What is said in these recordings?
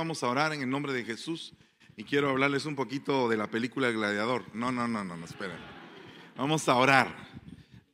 Vamos a orar en el nombre de Jesús y quiero hablarles un poquito de la película El Gladiador. No, no, no, no, no, esperen. Vamos a orar.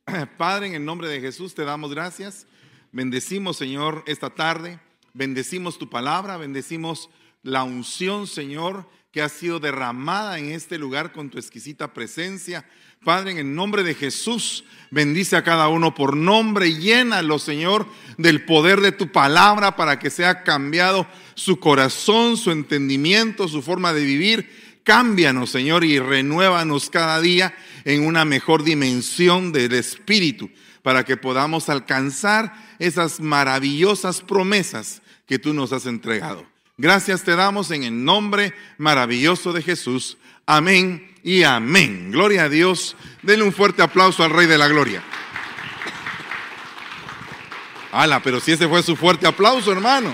Padre, en el nombre de Jesús te damos gracias. Bendecimos, Señor, esta tarde. Bendecimos tu palabra, bendecimos la unción, Señor, que ha sido derramada en este lugar con tu exquisita presencia. Padre, en el nombre de Jesús, bendice a cada uno por nombre, llénalo, Señor, del poder de tu palabra para que sea cambiado su corazón, su entendimiento, su forma de vivir. Cámbianos, Señor, y renuévanos cada día en una mejor dimensión del Espíritu, para que podamos alcanzar esas maravillosas promesas que tú nos has entregado. Gracias te damos en el nombre maravilloso de Jesús. Amén y amén. Gloria a Dios. Denle un fuerte aplauso al Rey de la Gloria. Ala, pero si ese fue su fuerte aplauso, hermano.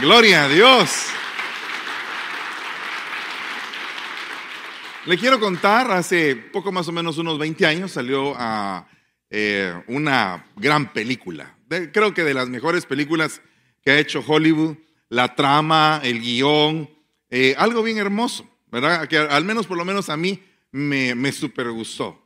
Gloria a Dios. Le quiero contar, hace poco más o menos unos 20 años salió a eh, una gran película. creo que de las mejores películas que ha hecho Hollywood. La trama, el guion, eh, algo bien hermoso, ¿verdad? Que al menos, por lo menos a mí, me, me super gustó.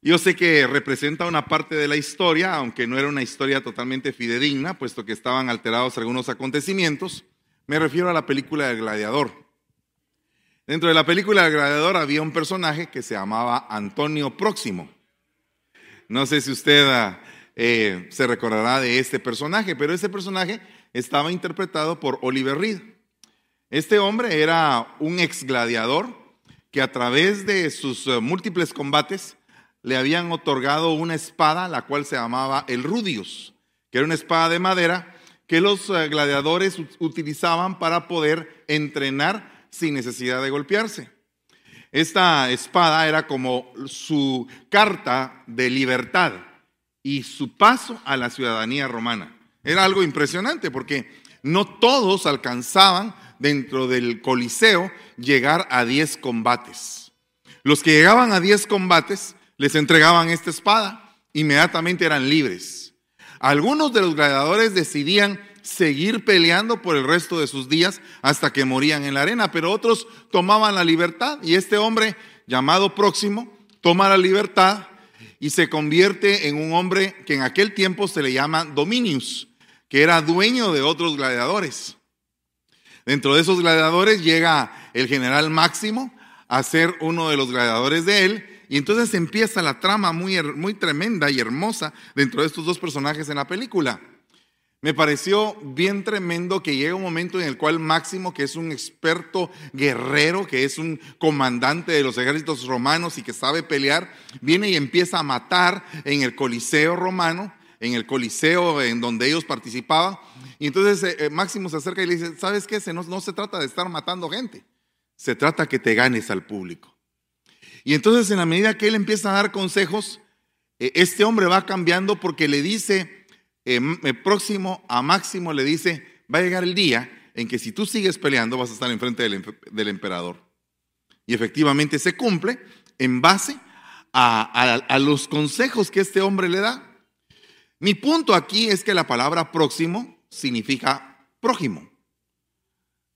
Yo sé que representa una parte de la historia, aunque no era una historia totalmente fidedigna, puesto que estaban alterados algunos acontecimientos. Me refiero a la película del gladiador. Dentro de la película del gladiador había un personaje que se llamaba Antonio Próximo. No sé si usted eh, se recordará de este personaje, pero ese personaje estaba interpretado por Oliver Reed. Este hombre era un ex gladiador que a través de sus eh, múltiples combates le habían otorgado una espada, la cual se llamaba el Rudius, que era una espada de madera que los eh, gladiadores utilizaban para poder entrenar sin necesidad de golpearse. Esta espada era como su carta de libertad y su paso a la ciudadanía romana. Era algo impresionante porque no todos alcanzaban dentro del Coliseo llegar a 10 combates. Los que llegaban a 10 combates les entregaban esta espada, inmediatamente eran libres. Algunos de los gladiadores decidían seguir peleando por el resto de sus días hasta que morían en la arena, pero otros tomaban la libertad y este hombre llamado próximo toma la libertad y se convierte en un hombre que en aquel tiempo se le llama Dominius, que era dueño de otros gladiadores. Dentro de esos gladiadores llega el general Máximo a ser uno de los gladiadores de él y entonces empieza la trama muy, muy tremenda y hermosa dentro de estos dos personajes en la película. Me pareció bien tremendo que llega un momento en el cual Máximo, que es un experto guerrero, que es un comandante de los ejércitos romanos y que sabe pelear, viene y empieza a matar en el Coliseo romano, en el Coliseo en donde ellos participaban. Y entonces eh, eh, Máximo se acerca y le dice, ¿sabes qué? No, no se trata de estar matando gente, se trata que te ganes al público. Y entonces en la medida que él empieza a dar consejos, eh, este hombre va cambiando porque le dice, eh, próximo a Máximo le dice, va a llegar el día en que si tú sigues peleando vas a estar enfrente del, del emperador. Y efectivamente se cumple en base a los consejos que este hombre le da. Mi punto aquí es que la palabra próximo significa prójimo.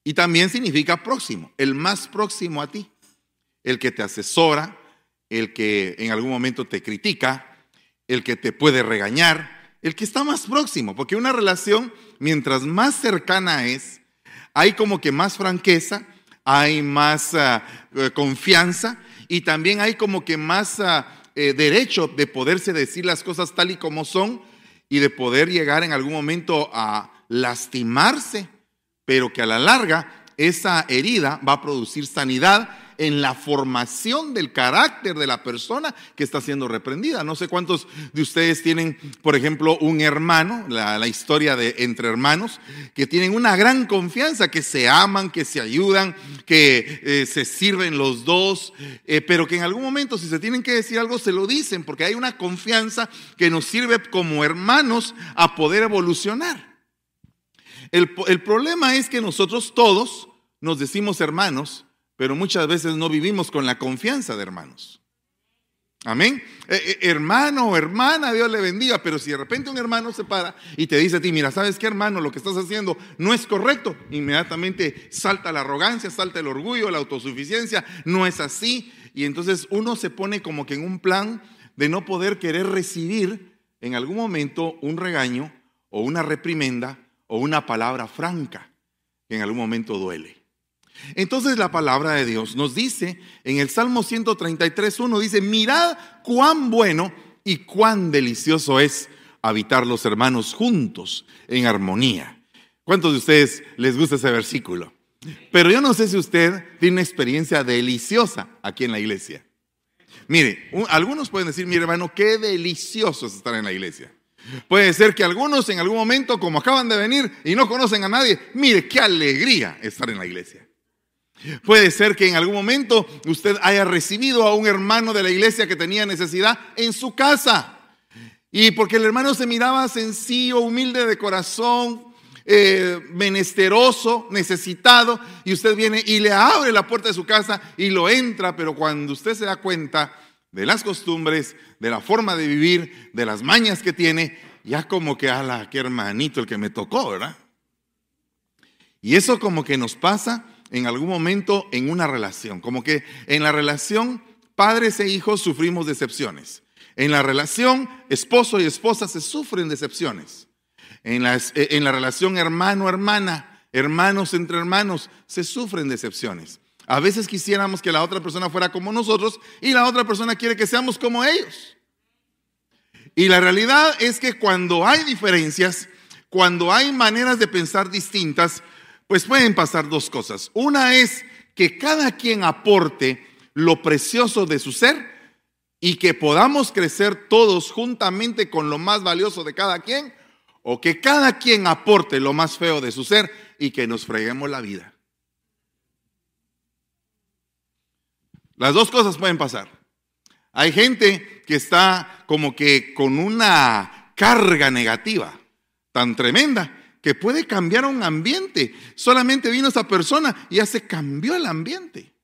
Y también significa próximo, el más próximo a ti el que te asesora, el que en algún momento te critica, el que te puede regañar, el que está más próximo, porque una relación, mientras más cercana es, hay como que más franqueza, hay más ah, eh, confianza y también hay como que más ah, eh, derecho de poderse decir las cosas tal y como son y de poder llegar en algún momento a lastimarse, pero que a la larga esa herida va a producir sanidad en la formación del carácter de la persona que está siendo reprendida. No sé cuántos de ustedes tienen, por ejemplo, un hermano, la, historia de entre hermanos, que tienen una gran confianza, que se aman, que se ayudan, que eh, se sirven los dos, eh, pero que en algún momento si se tienen que decir algo, se lo dicen, porque hay una confianza que nos sirve como hermanos a poder evolucionar. El, el problema es que nosotros todos nos decimos hermanos, pero muchas veces no vivimos con la confianza de hermanos. Amén. Eh, eh, hermano hermana, Dios le bendiga, pero si de repente un hermano se para y te dice a ti, mira, ¿sabes qué hermano? Lo que estás haciendo no es correcto. Inmediatamente salta la arrogancia, salta el orgullo, la autosuficiencia, no es así. Y entonces uno se pone como que en un plan de no poder querer recibir en algún momento un regaño o una reprimenda o una palabra franca que en algún momento duele. Entonces la palabra de Dios nos dice en el Salmo 133.1, dice, mirad cuán bueno y cuán delicioso es habitar los hermanos juntos en armonía. ¿Cuántos de ustedes les gusta ese versículo? Pero yo no sé si usted tiene una experiencia deliciosa aquí en la iglesia. Mire, algunos pueden decir, mi hermano, qué delicioso es estar en la iglesia. Puede ser que algunos en algún momento, como acaban de venir y no conocen a nadie, mire, qué alegría estar en la iglesia. Puede ser que en algún momento usted haya recibido a un hermano de la iglesia que tenía necesidad en su casa. Y porque el hermano se miraba sencillo, humilde de corazón, eh, menesteroso, necesitado, y usted viene y le abre la puerta de su casa y lo entra, pero cuando usted se da cuenta de las costumbres, de la forma de vivir, de las mañas que tiene, ya como que, ala, qué hermanito el que me tocó, ¿verdad? Y eso como que nos pasa en algún momento en una relación. Como que en la relación padres e hijos sufrimos decepciones. En la relación esposo y esposa se sufren decepciones. En la, en la relación hermano-hermana, hermanos entre hermanos, se sufren decepciones. A veces quisiéramos que la otra persona fuera como nosotros y la otra persona quiere que seamos como ellos. Y la realidad es que cuando hay diferencias, cuando hay maneras de pensar distintas, pues pueden pasar dos cosas. Una es que cada quien aporte lo precioso de su ser y que podamos crecer todos juntamente con lo más valioso de cada quien, o que cada quien aporte lo más feo de su ser y que nos freguemos la vida. Las dos cosas pueden pasar. Hay gente que está como que con una carga negativa tan tremenda que puede cambiar un ambiente. Solamente vino esa persona y ya se cambió el ambiente.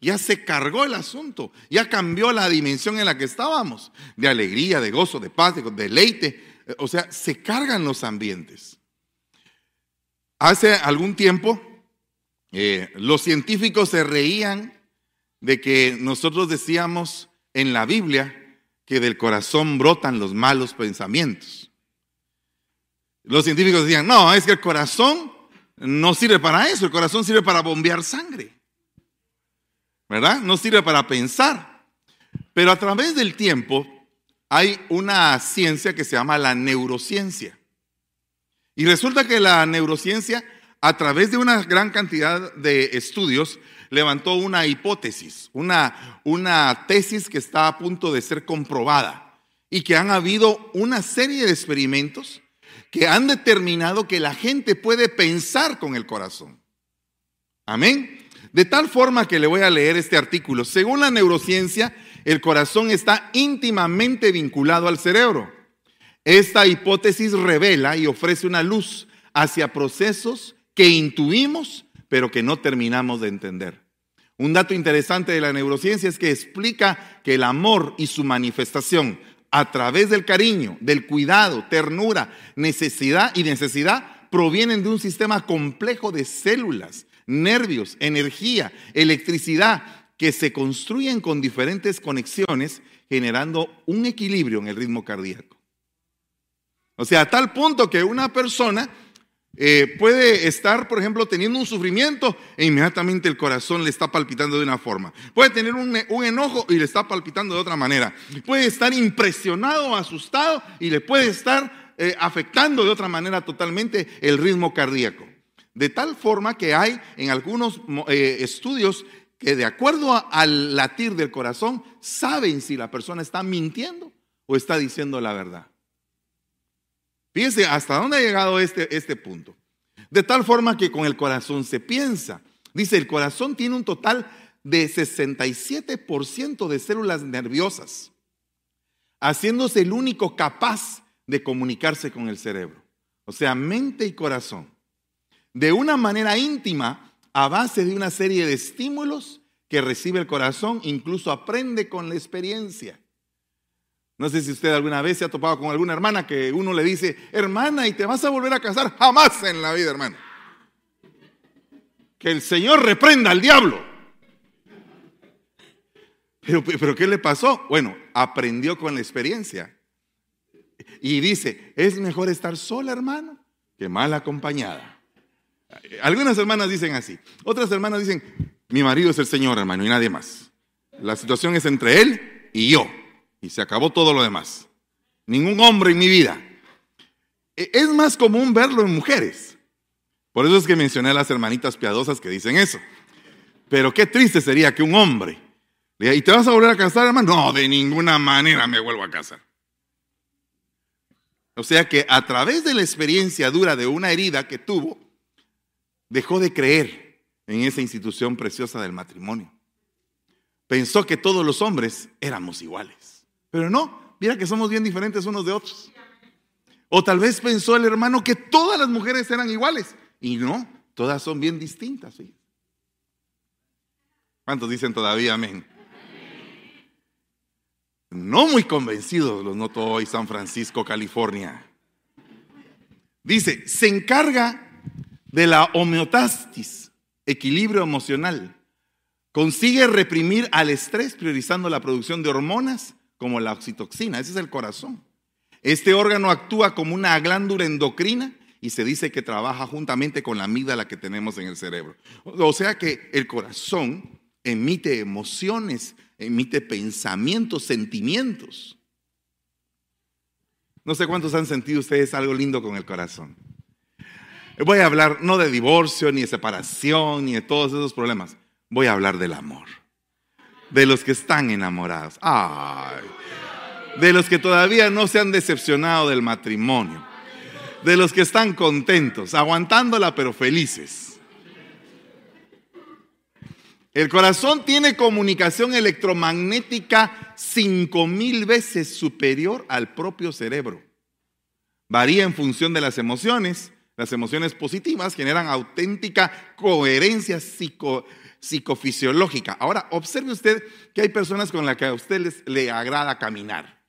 Ya se cargó el asunto. Ya cambió la dimensión en la que estábamos. De alegría, de gozo, de paz, de deleite. O sea, se cargan los ambientes. Hace algún tiempo, eh, los científicos se reían de que nosotros decíamos en la Biblia que del corazón brotan los malos pensamientos. Los científicos decían, no, es que el corazón no sirve para eso, el corazón sirve para bombear sangre. ¿Verdad? No sirve para pensar. Pero a través del tiempo hay una ciencia que se llama la neurociencia. Y resulta que la neurociencia, a través de una gran cantidad de estudios, levantó una hipótesis, una, una tesis que está a punto de ser comprobada y que han habido una serie de experimentos que han determinado que la gente puede pensar con el corazón. Amén. De tal forma que le voy a leer este artículo. Según la neurociencia, el corazón está íntimamente vinculado al cerebro. Esta hipótesis revela y ofrece una luz hacia procesos que intuimos, pero que no terminamos de entender. Un dato interesante de la neurociencia es que explica que el amor y su manifestación a través del cariño, del cuidado, ternura, necesidad y necesidad provienen de un sistema complejo de células, nervios, energía, electricidad, que se construyen con diferentes conexiones, generando un equilibrio en el ritmo cardíaco. O sea, a tal punto que una persona eh, puede estar, por ejemplo, teniendo un sufrimiento e inmediatamente el corazón le está palpitando de una forma. Puede tener un, enojo y le está palpitando de otra manera. Puede estar impresionado, asustado y le puede estar eh, afectando de otra manera totalmente el ritmo cardíaco. De tal forma que hay en algunos eh, estudios que de acuerdo al latir del corazón saben si la persona está mintiendo o está diciendo la verdad. Fíjense hasta dónde ha llegado este, este punto. De tal forma que con el corazón se piensa. Dice, el corazón tiene un total de 67% de células nerviosas, haciéndose el único capaz de comunicarse con el cerebro. O sea, mente y corazón. De una manera íntima, a base de una serie de estímulos que recibe el corazón, incluso aprende con la experiencia. No sé si usted alguna vez se ha topado con alguna hermana que uno le dice, hermana, ¿y te vas a volver a casar? Jamás en la vida, hermano. Que el Señor reprenda al diablo. Pero, pero ¿qué le pasó? Bueno, aprendió con la experiencia. Y dice, es mejor estar sola, hermano, que mal acompañada. Algunas hermanas dicen así. Otras hermanas dicen, mi marido es el Señor, hermano, y nadie más. La situación es entre él y yo. Y se acabó todo lo demás. Ningún hombre en mi vida. E, es más común verlo en mujeres. Por eso es que mencioné a las hermanitas piadosas que dicen eso. Pero qué triste sería que un hombre, ¿y te vas a volver a casar, hermano? No, de ninguna manera me vuelvo a casar. O sea que a través de la experiencia dura de una herida que tuvo, dejó de creer en esa institución preciosa del matrimonio. Pensó que todos los hombres éramos iguales. Pero no, mira que somos bien diferentes unos de otros. O tal vez pensó el hermano que todas las mujeres eran iguales. Y no, todas son bien distintas. ¿Cuántos dicen todavía amén? No muy convencidos los noto hoy San Francisco, California. Dice, se encarga de la homeotastis, equilibrio emocional. Consigue reprimir al estrés priorizando la producción de hormonas como la oxitoxina. Ese es el corazón. Este órgano actúa como una glándula endocrina y se dice que trabaja juntamente con la amígdala que tenemos en el cerebro. O sea que el corazón emite emociones, emite pensamientos, sentimientos. No sé cuántos han sentido ustedes algo lindo con el corazón. Voy a hablar no de divorcio, ni de separación, ni de todos esos problemas. Voy a hablar del amor. De los que están enamorados. Ay. De los que todavía no se han decepcionado del matrimonio. De los que están contentos, aguantándola pero felices. El corazón tiene comunicación electromagnética cinco mil veces superior al propio cerebro. Varía en función de las emociones. Las emociones positivas generan auténtica coherencia psicofisiológica. Ahora, observe usted que hay personas con las que a usted le agrada caminar.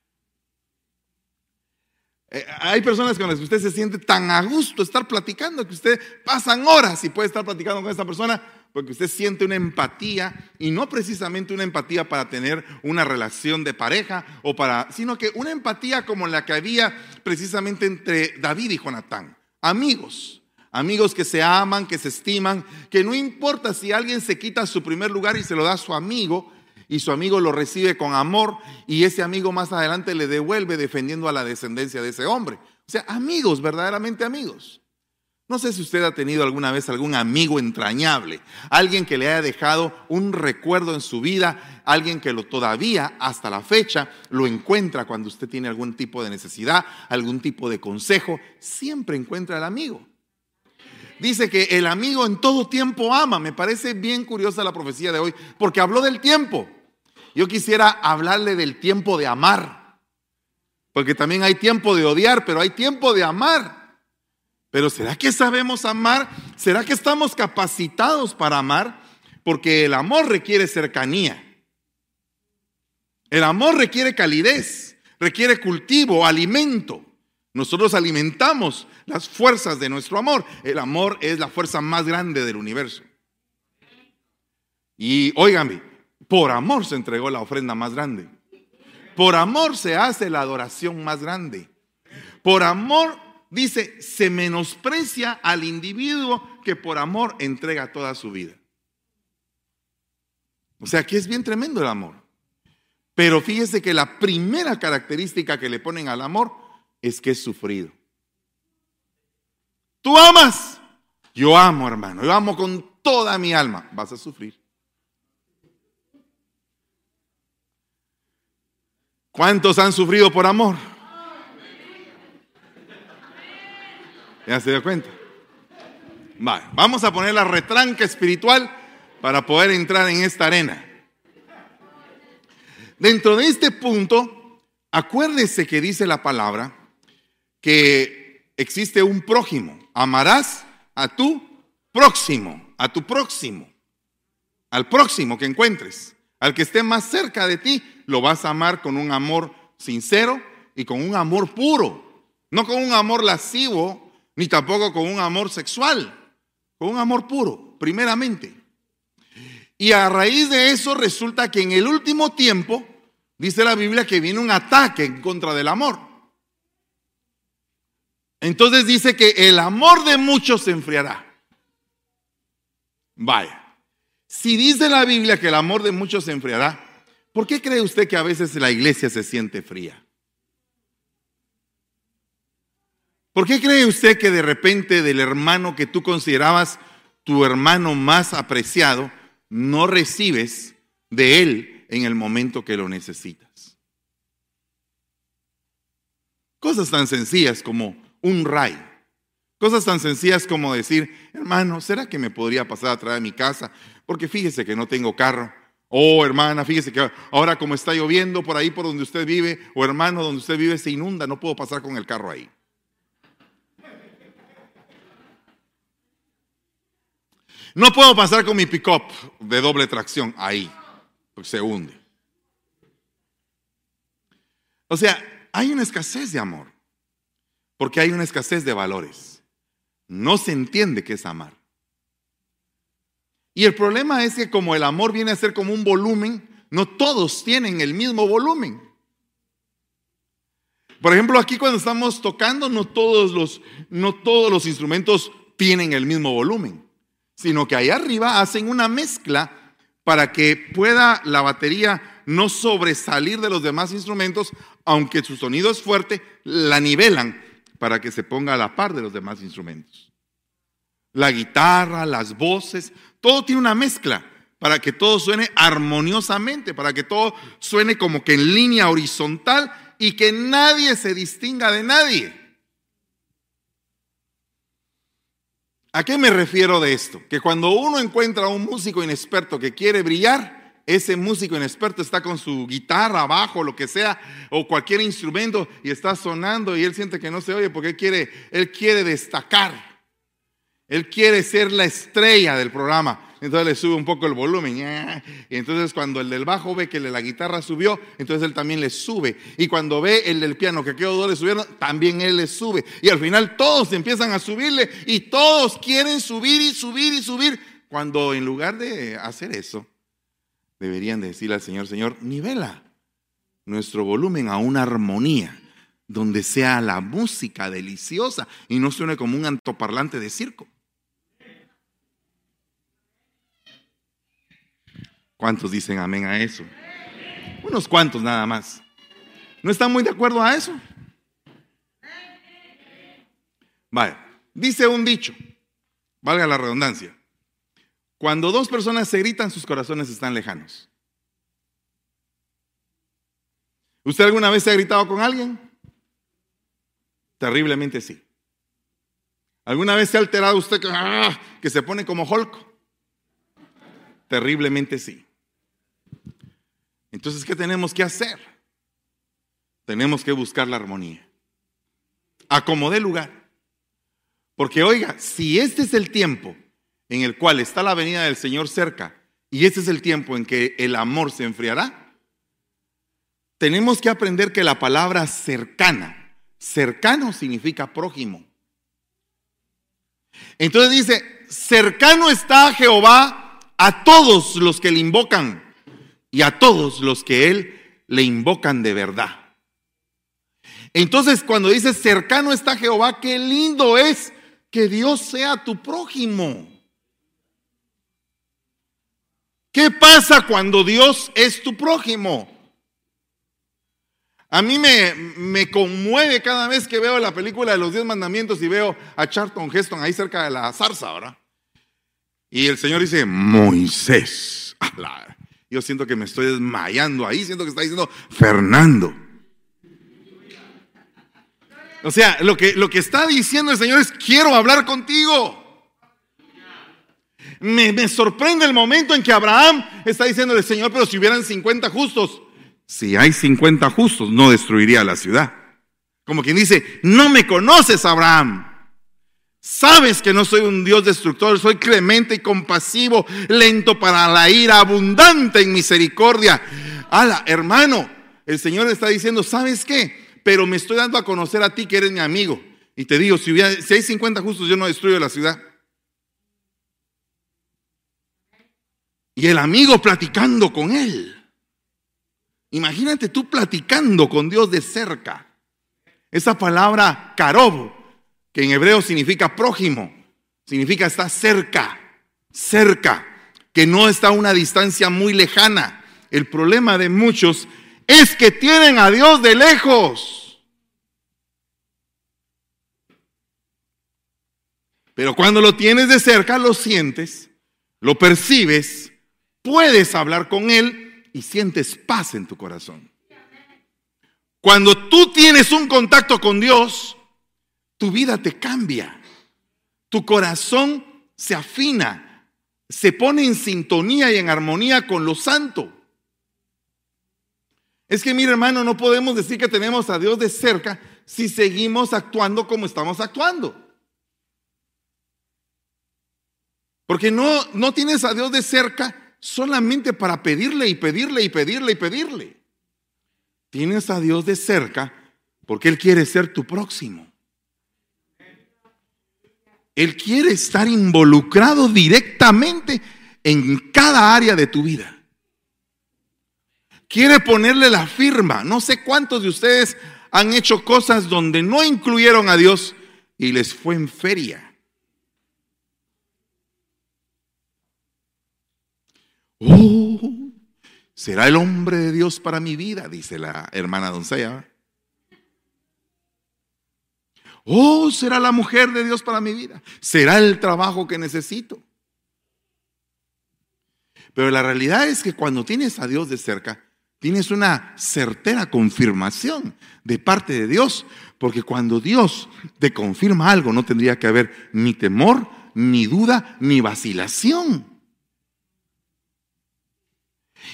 Eh, hay personas con las que usted se siente tan a gusto estar platicando que usted pasan horas y puede estar platicando con esta persona porque usted siente una empatía y no precisamente una empatía para tener una relación de pareja o para, sino que una empatía como la que había precisamente entre David y Jonatán, amigos, amigos que se aman, que se estiman, que no importa si alguien se quita su primer lugar y se lo da a su amigo y su amigo lo recibe con amor y ese amigo más adelante le devuelve defendiendo a la descendencia de ese hombre. O sea, amigos, verdaderamente amigos. No sé si usted ha tenido alguna vez algún amigo entrañable, alguien que le haya dejado un recuerdo en su vida, alguien que lo todavía hasta la fecha lo encuentra cuando usted tiene algún tipo de necesidad, algún tipo de consejo, siempre encuentra al amigo. Dice que el amigo en todo tiempo ama. Me parece bien curiosa la profecía de hoy, porque habló del tiempo. Yo quisiera hablarle del tiempo de amar, porque también hay tiempo de odiar, pero hay tiempo de amar. Pero ¿será que sabemos amar? ¿Será que estamos capacitados para amar? Porque el amor requiere cercanía. El amor requiere calidez, requiere cultivo, alimento. Nosotros alimentamos las fuerzas de nuestro amor. El amor es la fuerza más grande del universo. Y óigame, por amor se entregó la ofrenda más grande. Por amor se hace la adoración más grande. Por amor dice, se menosprecia al individuo que por amor entrega toda su vida. O sea, aquí es bien tremendo el amor. Pero fíjese que la primera característica que le ponen al amor es que es sufrido. Tú amas. Yo amo, hermano. Yo amo con toda mi alma. Vas a sufrir. ¿Cuántos han sufrido por amor? ¿Ya se dio cuenta? vamos a poner la retranca espiritual para poder entrar en esta arena. Dentro de este punto, acuérdese que dice la palabra que existe un prójimo. Amarás a tu próximo, a tu próximo, al próximo que encuentres, al que esté más cerca de ti, lo vas a amar con un amor sincero y con un amor puro. No con un amor lascivo, ni tampoco con un amor sexual. Con un amor puro, primeramente. Y a raíz de eso resulta que en el último tiempo, dice la Biblia, que viene un ataque en contra del amor. Entonces dice que el amor de muchos se enfriará. Vaya. Si dice la Biblia que el amor de muchos se enfriará, ¿por qué cree usted que a veces la iglesia se siente fría? ¿Por qué cree usted que de repente del hermano que tú considerabas tu hermano más apreciado, no recibes de él en el momento que lo necesitas? Cosas tan sencillas como un ray. Cosas tan sencillas como decir, hermano, ¿será que me podría pasar a traer mi casa? Porque fíjese que no tengo carro. Oh, hermana, fíjese que ahora como está lloviendo por ahí por donde usted vive, o hermano, donde usted vive se inunda, no puedo pasar con el carro ahí. No puedo pasar con mi pick-up de doble tracción ahí, porque se hunde. O sea, hay una escasez de amor, porque hay una escasez de valores. No se entiende qué es amar. Y el problema es que como el amor viene a ser como un volumen, no todos tienen el mismo volumen. Por ejemplo, aquí cuando estamos tocando, no todos los, no todos los instrumentos tienen el mismo volumen, sino que ahí arriba hacen una mezcla para que pueda la batería no sobresalir de los demás instrumentos, aunque su sonido es fuerte, la nivelan para que se ponga a la par de los demás instrumentos. La guitarra, las voces, todo tiene una mezcla para que todo suene armoniosamente, para que todo suene como que en línea horizontal y que nadie se distinga de nadie. ¿A qué me refiero de esto? Que cuando uno encuentra a un músico inexperto que quiere brillar, ese músico inexperto está con su guitarra abajo, lo que sea, o cualquier instrumento y está sonando y él siente que no se oye porque él quiere, él quiere destacar. Él quiere ser la estrella del programa. Entonces le sube un poco el volumen. Y entonces cuando el del bajo ve que la guitarra subió, entonces él también le sube. Y cuando ve el del piano que aquellos dos le subieron, también él le sube. Y al final todos empiezan a subirle y todos quieren subir y subir y subir. Cuando en lugar de hacer eso, deberían decirle al Señor, Señor, nivela nuestro volumen a una armonía donde sea la música deliciosa y no suene como un antoparlante de circo. ¿Cuántos dicen amén a eso? Unos cuantos nada más. ¿No están muy de acuerdo a eso? Vale, dice un dicho, valga la redundancia, cuando dos personas se gritan, sus corazones están lejanos. ¿Usted alguna vez se ha gritado con alguien? Terriblemente sí. ¿Alguna vez se ha alterado usted que, ¡ah! que se pone como Hulk? Terriblemente sí. Entonces, ¿qué tenemos que hacer? Tenemos que buscar la armonía. Acomodé lugar. Porque oiga, si este es el tiempo en el cual está la venida del Señor cerca y este es el tiempo en que el amor se enfriará, tenemos que aprender que la palabra cercana, cercano significa prójimo. Entonces dice, cercano está Jehová a todos los que le invocan y a todos los que Él le invocan de verdad. Entonces, cuando dice cercano está Jehová, qué lindo es que Dios sea tu prójimo. ¿Qué pasa cuando Dios es tu prójimo? A mí me, me, conmueve cada vez que veo la película de los diez mandamientos y veo a Charlton Heston ahí cerca de la zarza, ¿verdad? Y el Señor dice, Moisés, yo siento que me estoy desmayando ahí, siento que está diciendo Fernando. O sea, lo que, lo que está diciendo el Señor es, quiero hablar contigo. Me, sorprende el momento en que Abraham está diciendo Señor, pero si hubieran 50 justos, si hay 50 justos, no destruiría la ciudad. Como quien dice, no me conoces, Abraham. Sabes que no soy un Dios destructor, soy clemente y compasivo, lento para la ira, abundante en misericordia. Ala, hermano, el Señor está diciendo, ¿sabes qué? Pero me estoy dando a conocer a ti que eres mi amigo. Y te digo, si, si hay 50 justos, yo no destruyo la ciudad. Y el amigo platicando con él. Imagínate tú platicando con Dios de cerca. Esa palabra carob, que en hebreo significa prójimo, significa estar cerca, cerca, que no está a una distancia muy lejana. El problema de muchos es que tienen a Dios de lejos. Pero cuando lo tienes de cerca, lo sientes, lo percibes, puedes hablar con Él y sientes paz en tu corazón. Cuando tú tienes un contacto con Dios, tu vida te cambia. Tu corazón se afina, se pone en sintonía y en armonía con lo santo. Es que, mire hermano, no podemos decir que tenemos a Dios de cerca si seguimos actuando como estamos actuando. Porque no, no tienes a Dios de cerca solamente para pedirle y pedirle y pedirle y pedirle. Tienes a Dios de cerca porque Él quiere ser tu próximo. Él quiere estar involucrado directamente en cada área de tu vida. Quiere ponerle la firma. No sé cuántos de ustedes han hecho cosas donde no incluyeron a Dios y les fue en feria. Oh, será el hombre de Dios para mi vida, dice la hermana doncella. Oh, será la mujer de Dios para mi vida. Será el trabajo que necesito. Pero la realidad es que cuando tienes a Dios de cerca, tienes una certera confirmación de parte de Dios, porque cuando Dios te confirma algo no tendría que haber ni temor, ni duda, ni vacilación.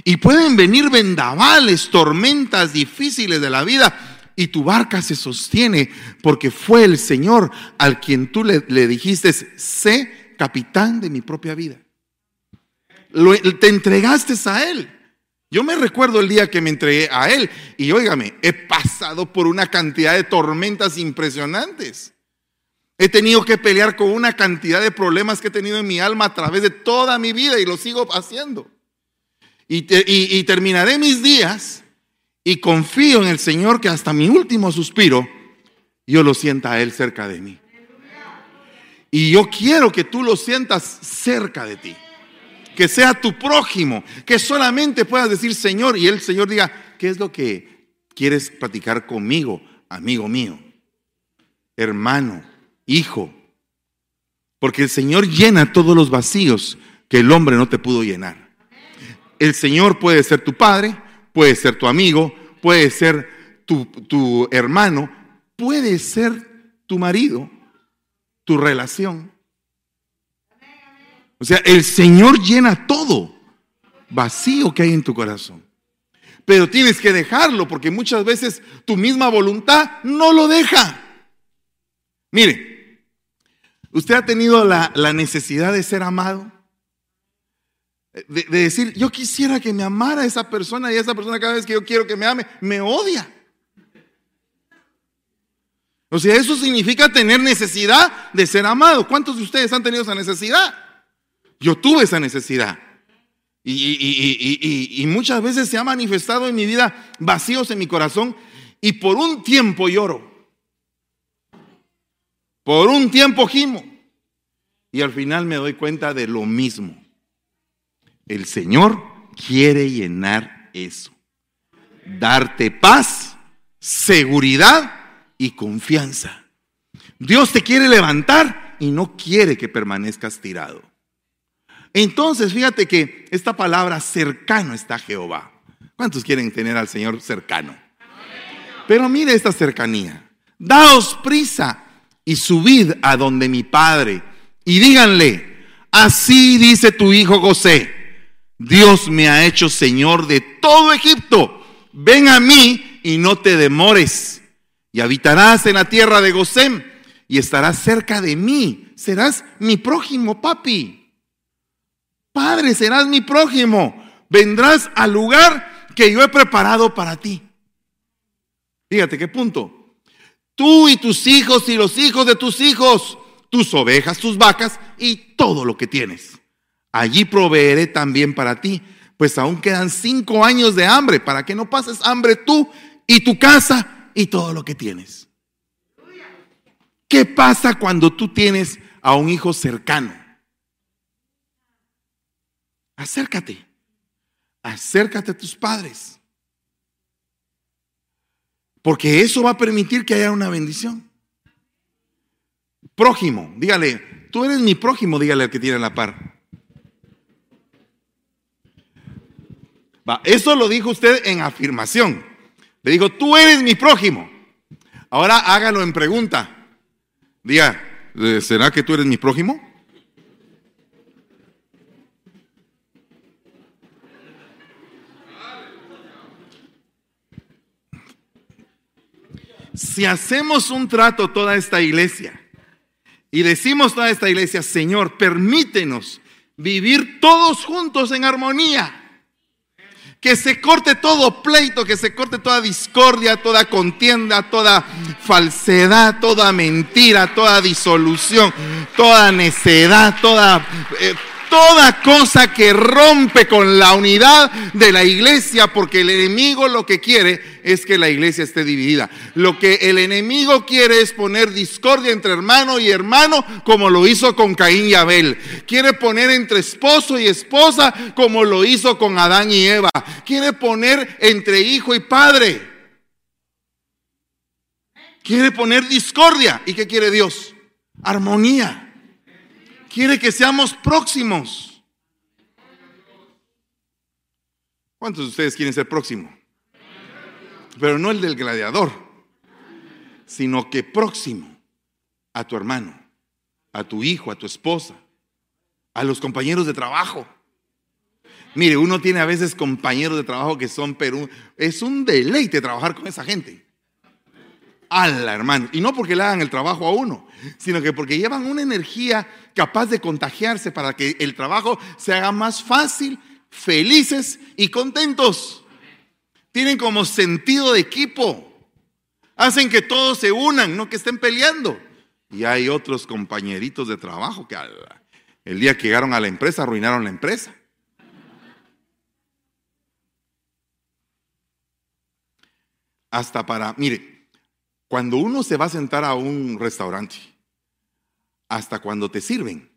Y pueden venir vendavales, tormentas difíciles de la vida, y tu barca se sostiene porque fue el Señor al quien tú le, dijiste, sé capitán de mi propia vida. te entregaste a Él. Yo me recuerdo el día que me entregué a Él y óigame, he pasado por una cantidad de tormentas impresionantes. He tenido que pelear con una cantidad de problemas que he tenido en mi alma a través de toda mi vida y lo sigo haciendo. Y, terminaré mis días y confío en el Señor que hasta mi último suspiro yo lo sienta a Él cerca de mí. Y yo quiero que tú lo sientas cerca de ti que sea tu prójimo, que solamente puedas decir Señor y el Señor diga, ¿qué es lo que quieres platicar conmigo, amigo mío, hermano, hijo? Porque el Señor llena todos los vacíos que el hombre no te pudo llenar. El Señor puede ser tu padre, puede ser tu amigo, puede ser tu, tu hermano, puede ser tu marido, tu relación. O sea, el Señor llena todo vacío que hay en tu corazón. Pero tienes que dejarlo porque muchas veces tu misma voluntad no lo deja. Mire, usted ha tenido la, necesidad de ser amado. De, de, decir, yo quisiera que me amara esa persona y esa persona cada vez que yo quiero que me ame, me odia. O sea, eso significa tener necesidad de ser amado. ¿Cuántos de ustedes han tenido esa necesidad? Yo tuve esa necesidad. Y, muchas veces se ha manifestado en mi vida vacíos en mi corazón y por un tiempo lloro. Por un tiempo gimo. Y al final me doy cuenta de lo mismo. El Señor quiere llenar eso. Darte paz, seguridad y confianza. Dios te quiere levantar y no quiere que permanezcas tirado. Entonces, fíjate que esta palabra cercano está Jehová. ¿Cuántos quieren tener al Señor cercano? Pero mire esta cercanía. Daos prisa y subid a donde mi Padre y díganle, así dice tu hijo José, Dios me ha hecho Señor de todo Egipto. Ven a mí y no te demores. Y habitarás en la tierra de Gosén y estarás cerca de mí. Serás mi prójimo, papi. Padre, serás mi prójimo. Vendrás al lugar que yo he preparado para ti. Fíjate qué punto. Tú y tus hijos y los hijos de tus hijos, tus ovejas, tus vacas y todo lo que tienes. Allí proveeré también para ti, pues aún quedan cinco años de hambre para que no pases hambre tú y tu casa y todo lo que tienes. ¿Qué pasa cuando tú tienes a un hijo cercano? Acércate, acércate a tus padres, porque eso va a permitir que haya una bendición. Prójimo, dígale, tú eres mi prójimo, dígale al que tiene la par. Eso lo dijo usted en afirmación. Le dijo, tú eres mi prójimo. Ahora hágalo en pregunta. Diga, ¿será que tú eres mi prójimo? Si hacemos un trato toda esta iglesia y decimos toda esta iglesia, Señor, permítenos vivir todos juntos en armonía. Que se corte todo pleito, que se corte toda discordia, toda contienda, toda falsedad, toda mentira, toda disolución, toda necedad, toda, eh, toda cosa que rompe con la unidad de la iglesia, porque el enemigo lo que quiere es que la iglesia esté dividida. Lo que el enemigo quiere es poner discordia entre hermano y hermano, como lo hizo con Caín y Abel. Quiere poner entre esposo y esposa, como lo hizo con Adán y Eva. Quiere poner entre hijo y padre. Quiere poner discordia. ¿Y qué quiere Dios? Armonía quiere que seamos próximos. ¿Cuántos de ustedes quieren ser próximos? Pero no el del gladiador, sino que próximo a tu hermano, a tu hijo, a tu esposa, a los compañeros de trabajo. Mire, uno tiene a veces compañeros de trabajo que son, pero es un deleite trabajar con esa gente. Ala, hermano. Y no porque le hagan el trabajo a uno, sino que porque llevan una energía capaz de contagiarse para que el trabajo se haga más fácil, felices y contentos. Tienen como sentido de equipo. Hacen que todos se unan, no que estén peleando. Y hay otros compañeritos de trabajo que el día que llegaron a la empresa arruinaron la empresa. Hasta para, mire, cuando uno se va a sentar a un restaurante, hasta cuando te sirven,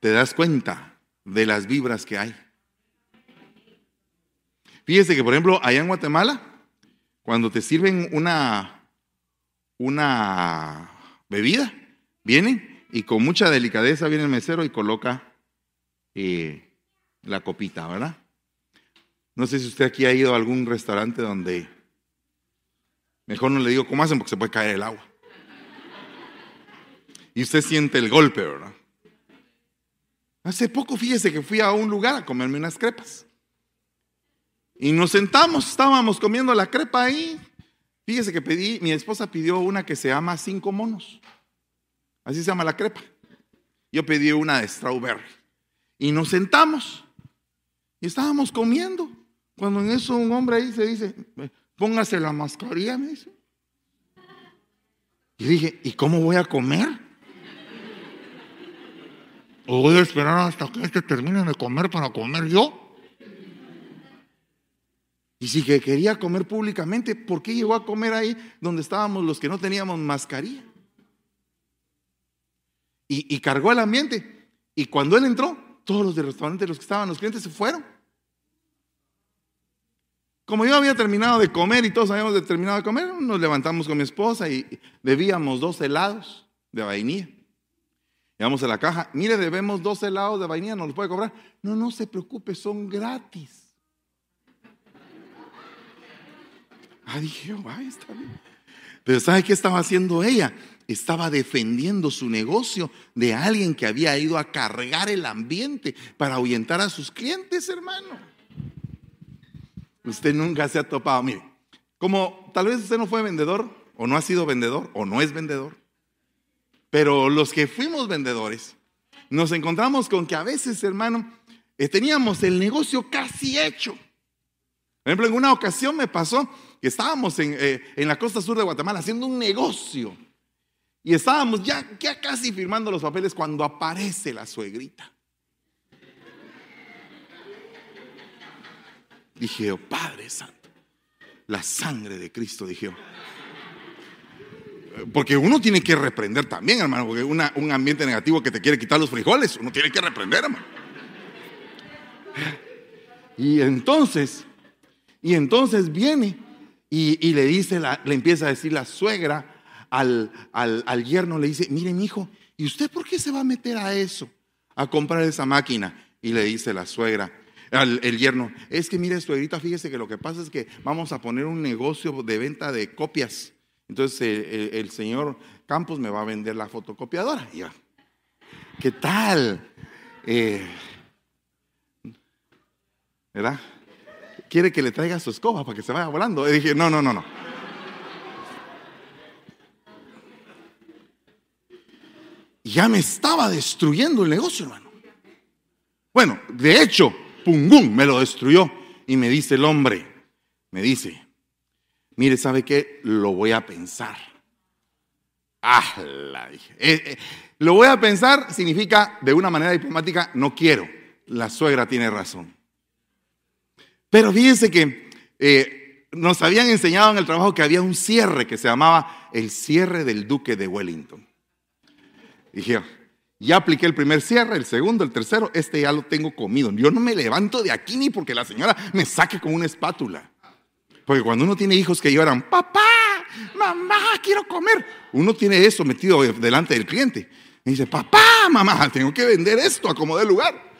te das cuenta de las vibras que hay. Fíjese que, por ejemplo, allá en Guatemala, cuando te sirven una, una bebida, vienen y con mucha delicadeza viene el mesero y coloca eh, la copita, ¿verdad? No sé si usted aquí ha ido a algún restaurante donde Mejor no le digo cómo hacen porque se puede caer el agua. Y usted siente el golpe, ¿verdad? Hace poco, fíjese que fui a un lugar a comerme unas crepas. Y nos sentamos, estábamos comiendo la crepa ahí. Fíjese que pedí, mi esposa pidió una que se llama cinco monos. Así se llama la crepa. Yo pedí una de strawberry. Y nos sentamos. Y estábamos comiendo. Cuando en eso un hombre ahí se dice, póngase la mascarilla, me dice. Y dije, ¿y cómo voy a comer? ¿O voy a esperar hasta que este termine de comer para comer yo? Y si que quería comer públicamente, ¿por qué llegó a comer ahí donde estábamos los que no teníamos mascarilla? Y, y cargó el ambiente. Y cuando él entró, todos los del restaurante, los que estaban, los clientes se fueron. Como yo había terminado de comer y todos habíamos terminado de comer, nos levantamos con mi esposa y debíamos dos helados de vainilla. Llegamos a la caja, mire, debemos dos helados de vainilla, ¿nos los puede cobrar? No, no se preocupe, son gratis. Ah, dije yo, vaya, está bien. Pero ¿sabe qué estaba haciendo ella? Estaba defendiendo su negocio de alguien que había ido a cargar el ambiente para ahuyentar a sus clientes, hermano. Usted nunca se ha topado. Mire, como tal vez usted no fue vendedor, o no ha sido vendedor, o no es vendedor, pero los que fuimos vendedores, nos encontramos con que a veces, hermano, eh, teníamos el negocio casi hecho. Por ejemplo, en una ocasión me pasó que estábamos en, eh, en la costa sur de Guatemala haciendo un negocio. Y estábamos ya, ya casi firmando los papeles cuando aparece la suegrita. Dije, oh, Padre Santo, la sangre de Cristo, dije. Porque uno tiene que reprender también, hermano, porque un ambiente negativo que te quiere quitar los frijoles, uno tiene que reprender, hermano. Y entonces, y entonces viene y, le dice, le empieza a decir la suegra al, al, yerno, le dice, mire mi hijo, ¿y usted por qué se va a meter a eso? A comprar esa máquina. Y le dice la suegra, el yerno, es que mire suegrita, fíjese que lo que pasa es que vamos a poner un negocio de venta de copias. Entonces el, señor Campos me va a vender la fotocopiadora. ¿qué tal? Eh, ¿Verdad? Quiere que le traiga su escoba para que se vaya volando. Dije, no, no, no, no. ya me estaba destruyendo el negocio, hermano. Bueno, de hecho, me lo destruyó. Y me dice el hombre, me dice, mire, ¿sabe qué? Lo voy a pensar. Ah. Eh, eh, lo voy a pensar significa de una manera diplomática, no quiero. La suegra tiene razón. Pero fíjense que eh, nos habían enseñado en el trabajo que había un cierre que se llamaba el cierre del Duque de Wellington. Dije, ya apliqué el primer cierre, el segundo, el tercero, este ya lo tengo comido. Yo no me levanto de aquí ni porque la señora me saque con una espátula. Porque cuando uno tiene hijos que lloran, papá, mamá, quiero comer, uno tiene eso metido delante del cliente. Y dice, papá, mamá, tengo que vender esto a como de lugar.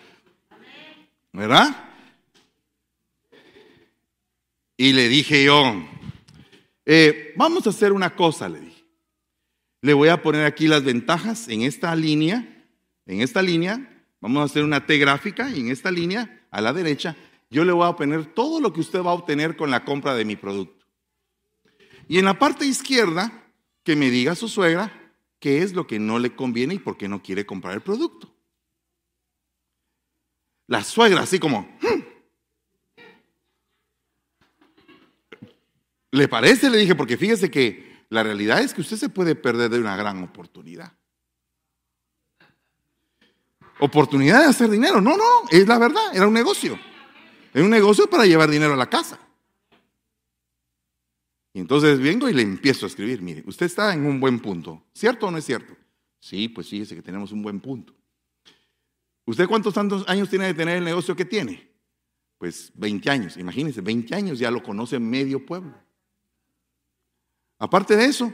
¿Verdad? Y le dije yo, eh, vamos a hacer una cosa, le dije. Le voy a poner aquí las ventajas en esta línea, en esta línea, vamos a hacer una T gráfica y en esta línea, a la derecha, yo le voy a poner todo lo que usted va a obtener con la compra de mi producto. Y en la parte izquierda, que me diga su suegra qué es lo que no le conviene y por qué no quiere comprar el producto. La suegra así como, hmm, ¿Le parece? Le dije, porque fíjese que la realidad es que usted se puede perder de una gran oportunidad. Oportunidad de hacer dinero. No, no, es la verdad, era un negocio. Era un negocio para llevar dinero a la casa. Y entonces vengo y le empiezo a escribir, mire, usted está en un buen punto. ¿Cierto o no es cierto? Sí, pues fíjese que tenemos un buen punto. ¿Usted cuántos tantos años tiene de tener el negocio que tiene? Pues 20 años, imagínense, 20 años ya lo conoce medio pueblo. Aparte de eso,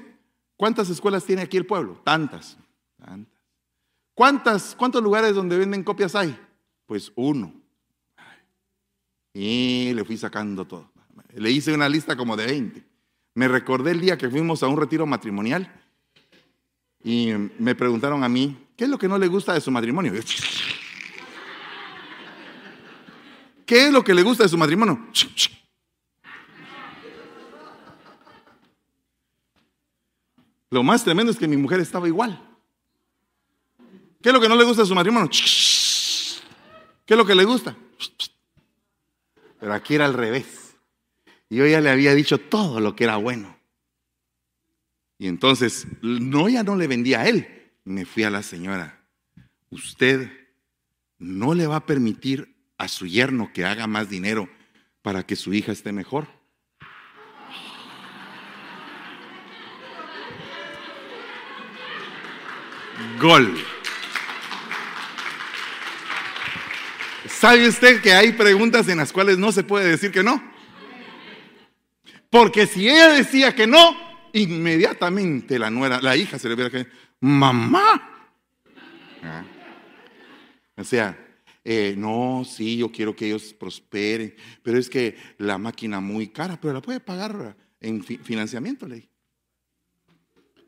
¿cuántas escuelas tiene aquí el pueblo? Tantas. tantas. ¿Cuántas, ¿Cuántos lugares donde venden copias hay? Pues uno. Y le fui sacando todo. Le hice una lista como de 20. Me recordé el día que fuimos a un retiro matrimonial y me preguntaron a mí, ¿qué es lo que no le gusta de su matrimonio? ¿Qué es lo que le gusta de su matrimonio? Lo más tremendo es que mi mujer estaba igual. ¿Qué es lo que no le gusta a su matrimonio? ¿Qué es lo que le gusta? Pero aquí era al revés. Yo ya le había dicho todo lo que era bueno. Y entonces, no, ya no le vendía a él. Me fui a la señora. Usted no le va a permitir a su yerno que haga más dinero para que su hija esté mejor. Gol. ¿Sabe usted que hay preguntas en las cuales no se puede decir que no? Porque si ella decía que no, inmediatamente la nuera, la hija se le hubiera que mamá. Ah. O sea, eh, no, sí, yo quiero que ellos prosperen, pero es que la máquina muy cara, pero la puede pagar en financiamiento, le dije.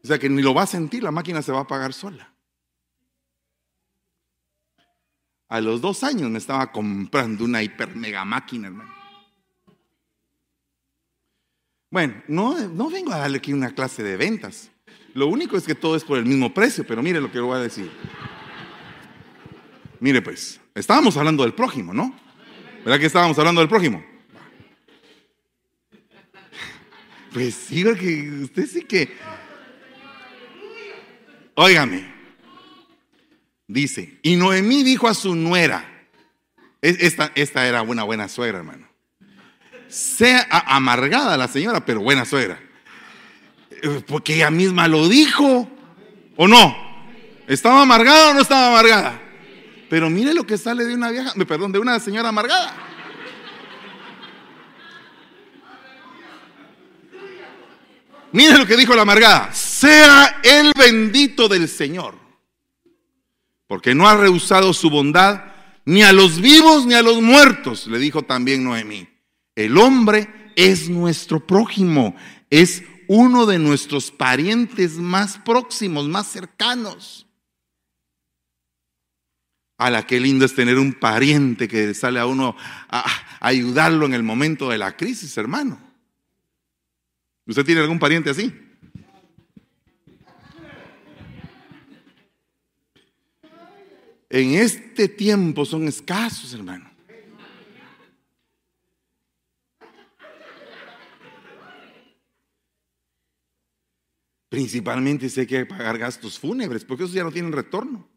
O sea que ni lo va a sentir, la máquina se va a pagar sola. A los dos años me estaba comprando una hiper mega máquina, hermano. Bueno, no, no vengo a darle aquí una clase de ventas. Lo único es que todo es por el mismo precio, pero mire lo que voy a decir. Mire pues, estábamos hablando del prójimo, ¿no? ¿Verdad que estábamos hablando del prójimo? Pues sí, porque usted sí que... Óigame. Dice, y Noemí dijo a su nuera, esta, esta era una buena suegra, hermano. Sea amargada la señora, pero buena suegra. Eh, porque ella misma lo dijo, ¿o no? ¿Estaba amargada o no estaba amargada? Pero mire lo que sale de una vieja, perdón, de una señora amargada. Mire lo que dijo la amargada. Sea el bendito del Señor. Porque no ha rehusado su bondad ni a los vivos ni a los muertos, le dijo también Noemí. El hombre es nuestro prójimo, es uno de nuestros parientes más próximos, más cercanos. A la qué lindo es tener un pariente que sale a uno a, ayudarlo en el momento de la crisis, hermano. ¿Usted tiene algún pariente así? En este tiempo son escasos, hermano. Principalmente si hay que pagar gastos fúnebres, porque esos ya no tienen retorno.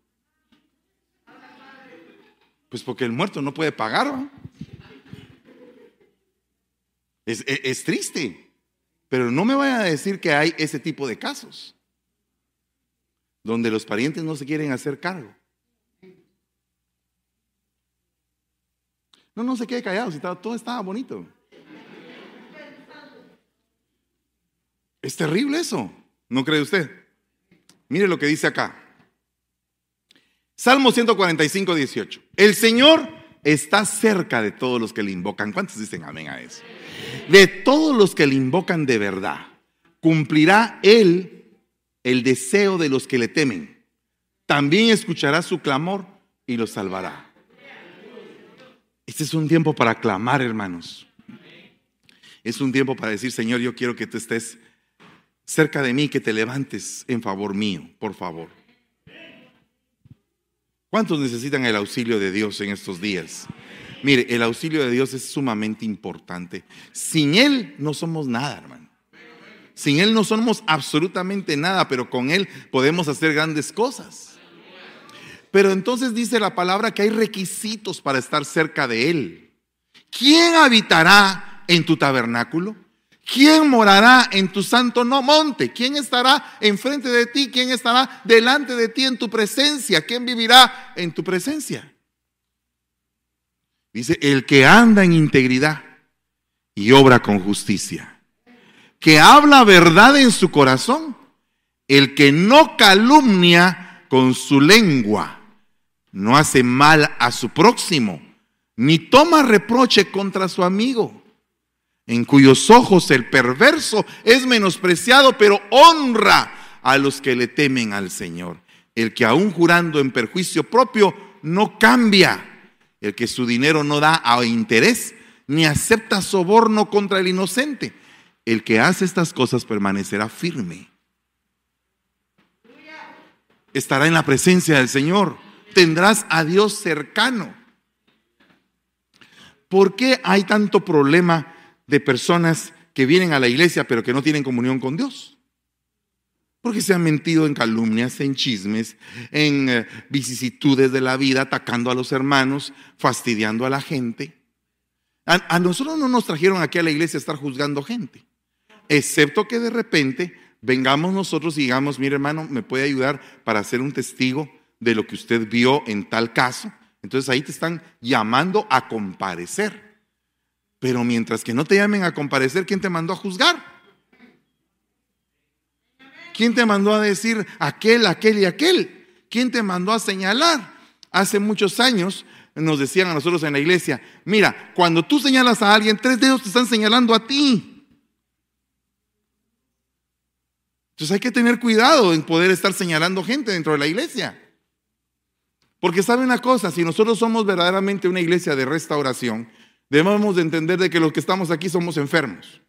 Pues porque el muerto no puede pagar. Es, es, triste, pero no me vaya a decir que hay ese tipo de casos donde los parientes no se quieren hacer cargo. No, no se quede callado, si todo estaba bonito. Es terrible eso, ¿no cree usted? Mire lo que dice acá. Salmo 145, 18. El Señor está cerca de todos los que le invocan. ¿Cuántos dicen amén a eso? De todos los que le invocan de verdad, cumplirá Él el deseo de los que le temen. También escuchará su clamor y los salvará. Este es un tiempo para clamar, hermanos. Es un tiempo para decir, Señor, yo quiero que tú estés cerca de mí, que te levantes en favor mío, por favor. ¿Cuántos necesitan el auxilio de Dios en estos días? Mire, el auxilio de Dios es sumamente importante. Sin Él no somos nada, hermano. Sin Él no somos absolutamente nada, pero con Él podemos hacer grandes cosas. Pero entonces dice la palabra que hay requisitos para estar cerca de Él. ¿Quién habitará en tu tabernáculo? ¿Quién morará en tu santo monte? ¿Quién estará enfrente de ti? ¿Quién estará delante de ti en tu presencia? ¿Quién vivirá en tu presencia? Dice, el que anda en integridad y obra con justicia, que habla verdad en su corazón, el que no calumnia con su lengua, no hace mal a su próximo, ni toma reproche contra su amigo en cuyos ojos el perverso es menospreciado, pero honra a los que le temen al Señor. El que aún jurando en perjuicio propio no cambia, el que su dinero no da a interés, ni acepta soborno contra el inocente. El que hace estas cosas permanecerá firme. Estará en la presencia del Señor. Tendrás a Dios cercano. ¿Por qué hay tanto problema de personas que vienen a la iglesia pero que no tienen comunión con Dios. Porque se han mentido en calumnias, en chismes, en eh, vicisitudes de la vida, atacando a los hermanos, fastidiando a la gente. A, nosotros no nos trajeron aquí a la iglesia a estar juzgando gente, excepto que de repente vengamos nosotros y digamos, mire hermano, me puede ayudar para ser un testigo de lo que usted vio en tal caso. Entonces ahí te están llamando a comparecer. Pero mientras que no te llamen a comparecer, ¿quién te mandó a juzgar? ¿Quién te mandó a decir aquel, aquel y aquel? ¿Quién te mandó a señalar? Hace muchos años nos decían a nosotros en la iglesia, mira, cuando tú señalas a alguien, tres dedos te están señalando a ti. Entonces hay que tener cuidado en poder estar señalando gente dentro de la iglesia. Porque sabe una cosa, si nosotros somos verdaderamente una iglesia de restauración, Debemos de entender de que los que estamos aquí somos enfermos.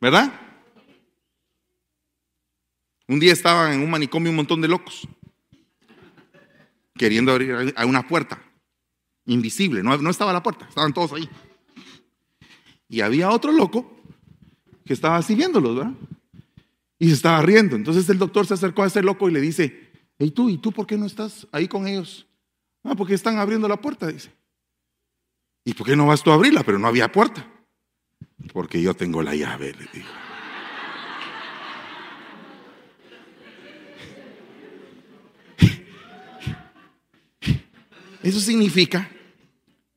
¿Verdad? Un día estaban en un manicomio un montón de locos, queriendo abrir a una puerta, invisible, no, no estaba la puerta, estaban todos ahí. Y había otro loco que estaba así viéndolos, ¿verdad? Y se estaba riendo. Entonces el doctor se acercó a ese loco y le dice, ¿y tú? ¿Y tú por qué no estás ahí con ellos? Ah, porque están abriendo la puerta, dice. ¿Y por qué no vas tú a abrirla? Pero no había puerta. Porque yo tengo la llave, le digo. Eso significa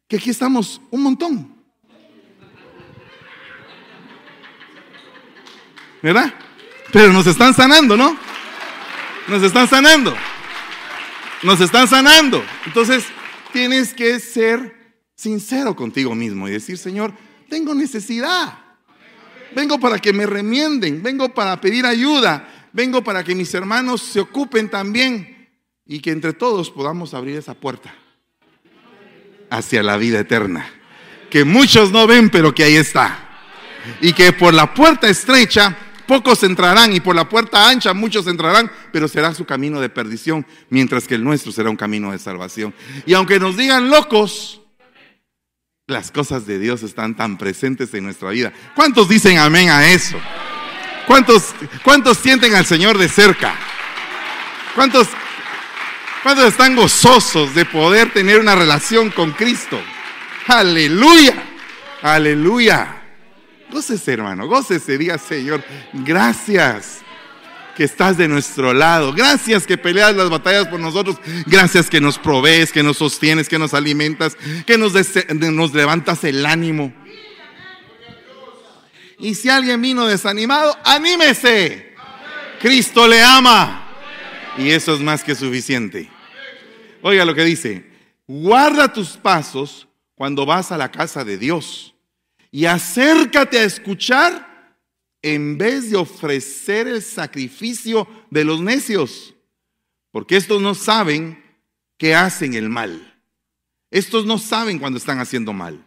que aquí estamos un montón. ¿Verdad? Pero nos están sanando, ¿no? Nos están sanando. Nos están sanando. Entonces, tienes que ser sincero contigo mismo y decir, Señor, tengo necesidad. Vengo para que me remienden, vengo para pedir ayuda, vengo para que mis hermanos se ocupen también y que entre todos podamos abrir esa puerta hacia la vida eterna. Que muchos no ven, pero que ahí está. Y que por la puerta estrecha pocos entrarán y por la puerta ancha muchos entrarán, pero será su camino de perdición, mientras que el nuestro será un camino de salvación. Y aunque nos digan locos, las cosas de Dios están tan presentes en nuestra vida. ¿Cuántos dicen amén a eso? ¿Cuántos, cuántos sienten al Señor de cerca? ¿Cuántos, ¿Cuántos están gozosos de poder tener una relación con Cristo? Aleluya, aleluya. Gócese, hermano, gócese, diga Señor, gracias que estás de nuestro lado. Gracias que peleas las batallas por nosotros. Gracias que nos provees, que nos sostienes, que nos alimentas, que nos, nos levantas el ánimo. Y si alguien vino desanimado, anímese. Cristo le ama. Y eso es más que suficiente. Oiga lo que dice. Guarda tus pasos cuando vas a la casa de Dios y acércate a escuchar en vez de ofrecer el sacrificio de los necios, porque estos no saben que hacen el mal. Estos no saben cuando están haciendo mal.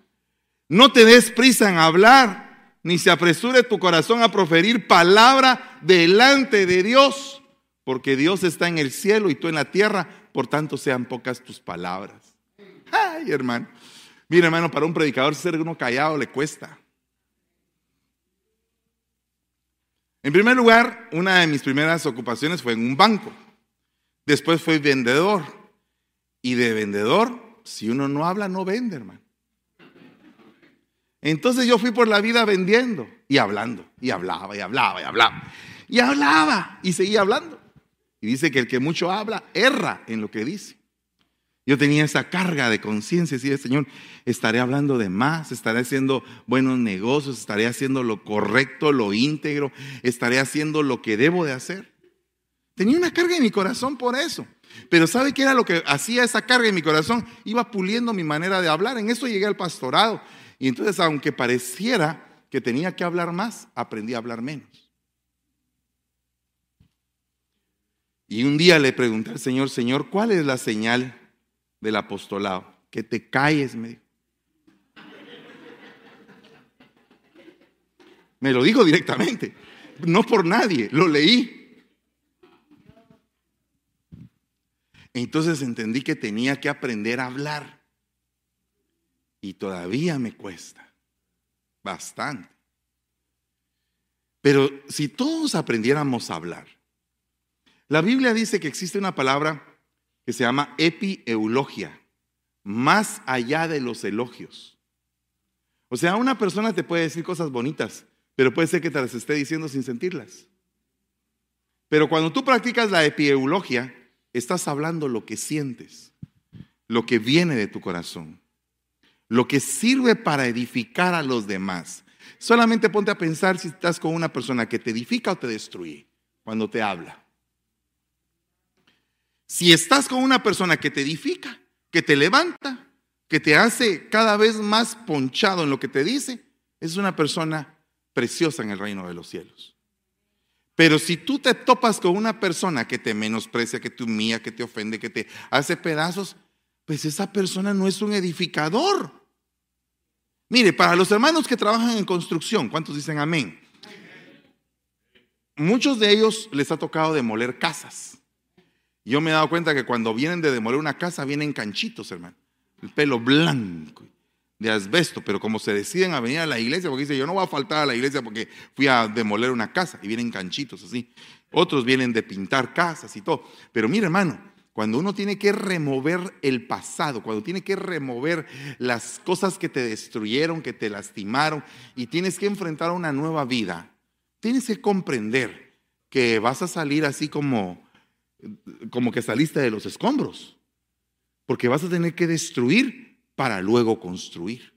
No te des prisa en hablar, ni se apresure tu corazón a proferir palabra delante de Dios, porque Dios está en el cielo y tú en la tierra, por tanto sean pocas tus palabras. Ay, hermano. Mira, hermano, para un predicador ser uno callado le cuesta. En primer lugar, una de mis primeras ocupaciones fue en un banco. Después fui vendedor. Y de vendedor, si uno no habla, no vende, hermano. Entonces yo fui por la vida vendiendo y hablando, y hablaba, y hablaba, y hablaba. Y hablaba, y seguía hablando. Y dice que el que mucho habla, erra en lo que dice. Yo tenía esa carga de conciencia, decía, Señor, estaré hablando de más, estaré haciendo buenos negocios, estaré haciendo lo correcto, lo íntegro, estaré haciendo lo que debo de hacer. Tenía una carga en mi corazón por eso. Pero ¿sabe qué era lo que hacía esa carga en mi corazón? Iba puliendo mi manera de hablar. En eso llegué al pastorado. Y entonces, aunque pareciera que tenía que hablar más, aprendí a hablar menos. Y un día le pregunté al Señor, Señor, ¿cuál es la señal del apostolado. Que te calles, me dijo. Me lo dijo directamente, no por nadie, lo leí. Entonces entendí que tenía que aprender a hablar. Y todavía me cuesta, bastante. Pero si todos aprendiéramos a hablar, la Biblia dice que existe una palabra que se llama epieulogia, más allá de los elogios. O sea, una persona te puede decir cosas bonitas, pero puede ser que te las esté diciendo sin sentirlas. Pero cuando tú practicas la epieulogia, estás hablando lo que sientes, lo que viene de tu corazón, lo que sirve para edificar a los demás. Solamente ponte a pensar si estás con una persona que te edifica o te destruye cuando te habla. Si estás con una persona que te edifica, que te levanta, que te hace cada vez más ponchado en lo que te dice, es una persona preciosa en el reino de los cielos. Pero si tú te topas con una persona que te menosprecia, que te humilla, que te ofende, que te hace pedazos, pues esa persona no es un edificador. Mire, para los hermanos que trabajan en construcción, ¿cuántos dicen amén? Muchos de ellos les ha tocado demoler casas. Yo me he dado cuenta que cuando vienen de demoler una casa, vienen canchitos, hermano. El pelo blanco, de asbesto, pero como se deciden a venir a la iglesia, porque dice, yo no voy a faltar a la iglesia porque fui a demoler una casa, y vienen canchitos así. Otros vienen de pintar casas y todo. Pero mire, hermano, cuando uno tiene que remover el pasado, cuando tiene que remover las cosas que te destruyeron, que te lastimaron, y tienes que enfrentar una nueva vida, tienes que comprender que vas a salir así como, como que saliste de los escombros, porque vas a tener que destruir para luego construir.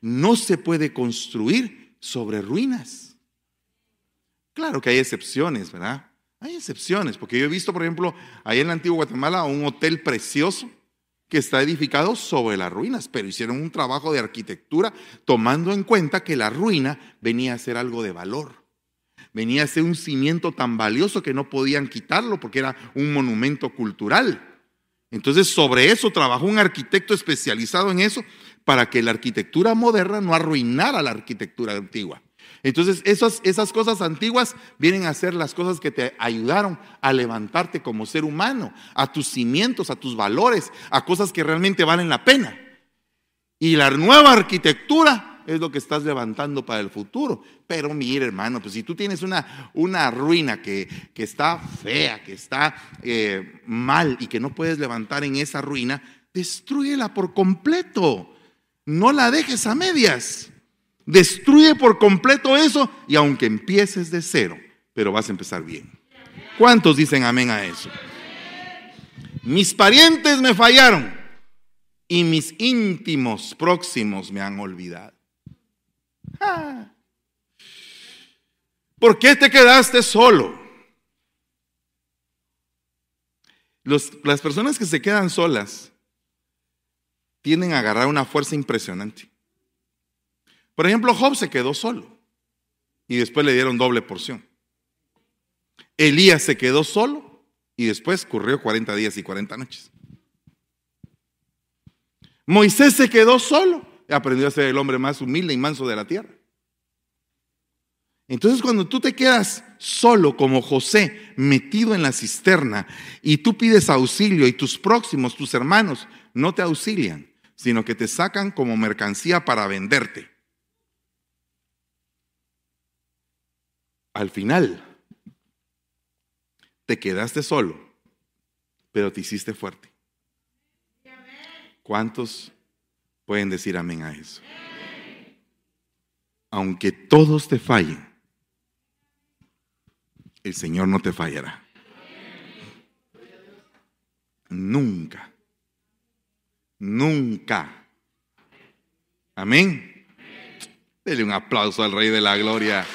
No se puede construir sobre ruinas. Claro que hay excepciones, ¿verdad? Hay excepciones, porque yo he visto, por ejemplo, ahí en la antigua Guatemala un hotel precioso que está edificado sobre las ruinas, pero hicieron un trabajo de arquitectura tomando en cuenta que la ruina venía a ser algo de valor venía a ser un cimiento tan valioso que no podían quitarlo porque era un monumento cultural. Entonces sobre eso trabajó un arquitecto especializado en eso para que la arquitectura moderna no arruinara la arquitectura antigua. Entonces esas, esas cosas antiguas vienen a ser las cosas que te ayudaron a levantarte como ser humano, a tus cimientos, a tus valores, a cosas que realmente valen la pena. Y la nueva arquitectura es lo que estás levantando para el futuro. Pero mire, hermano, pues si tú tienes una, una ruina que, que está fea, que está eh, mal y que no puedes levantar en esa ruina, destruyela por completo. No la dejes a medias. Destruye por completo eso y aunque empieces de cero, pero vas a empezar bien. ¿Cuántos dicen amén a eso? Mis parientes me fallaron y mis íntimos próximos me han olvidado. ¿Por qué te quedaste solo? las personas que se quedan solas tienden a agarrar una fuerza impresionante. Por ejemplo, Job se quedó solo y después le dieron doble porción. Elías se quedó solo y después corrió 40 días y 40 noches. Moisés se quedó solo aprendió a ser el hombre más humilde y manso de la tierra. Entonces cuando tú te quedas solo como José, metido en la cisterna, y tú pides auxilio y tus próximos, tus hermanos, no te auxilian, sino que te sacan como mercancía para venderte. Al final, te quedaste solo, pero te hiciste fuerte. ¿Cuántos Pueden decir amén a eso. Aunque todos te fallen, el Señor no te fallará. Nunca. Nunca. Amén. Dele un aplauso al Rey de la Gloria.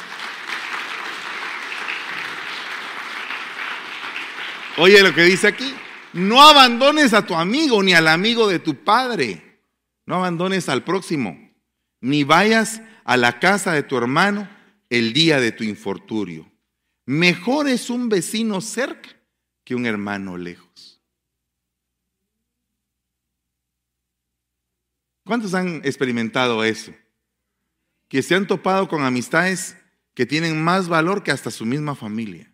Oye lo que dice aquí. No abandones a tu amigo ni al amigo de tu padre. No abandones al próximo, ni vayas a la casa de tu hermano el día de tu infortunio. Mejor es un vecino cerca que un hermano lejos. ¿Cuántos han experimentado eso? Que se han topado con amistades que tienen más valor que hasta su misma familia.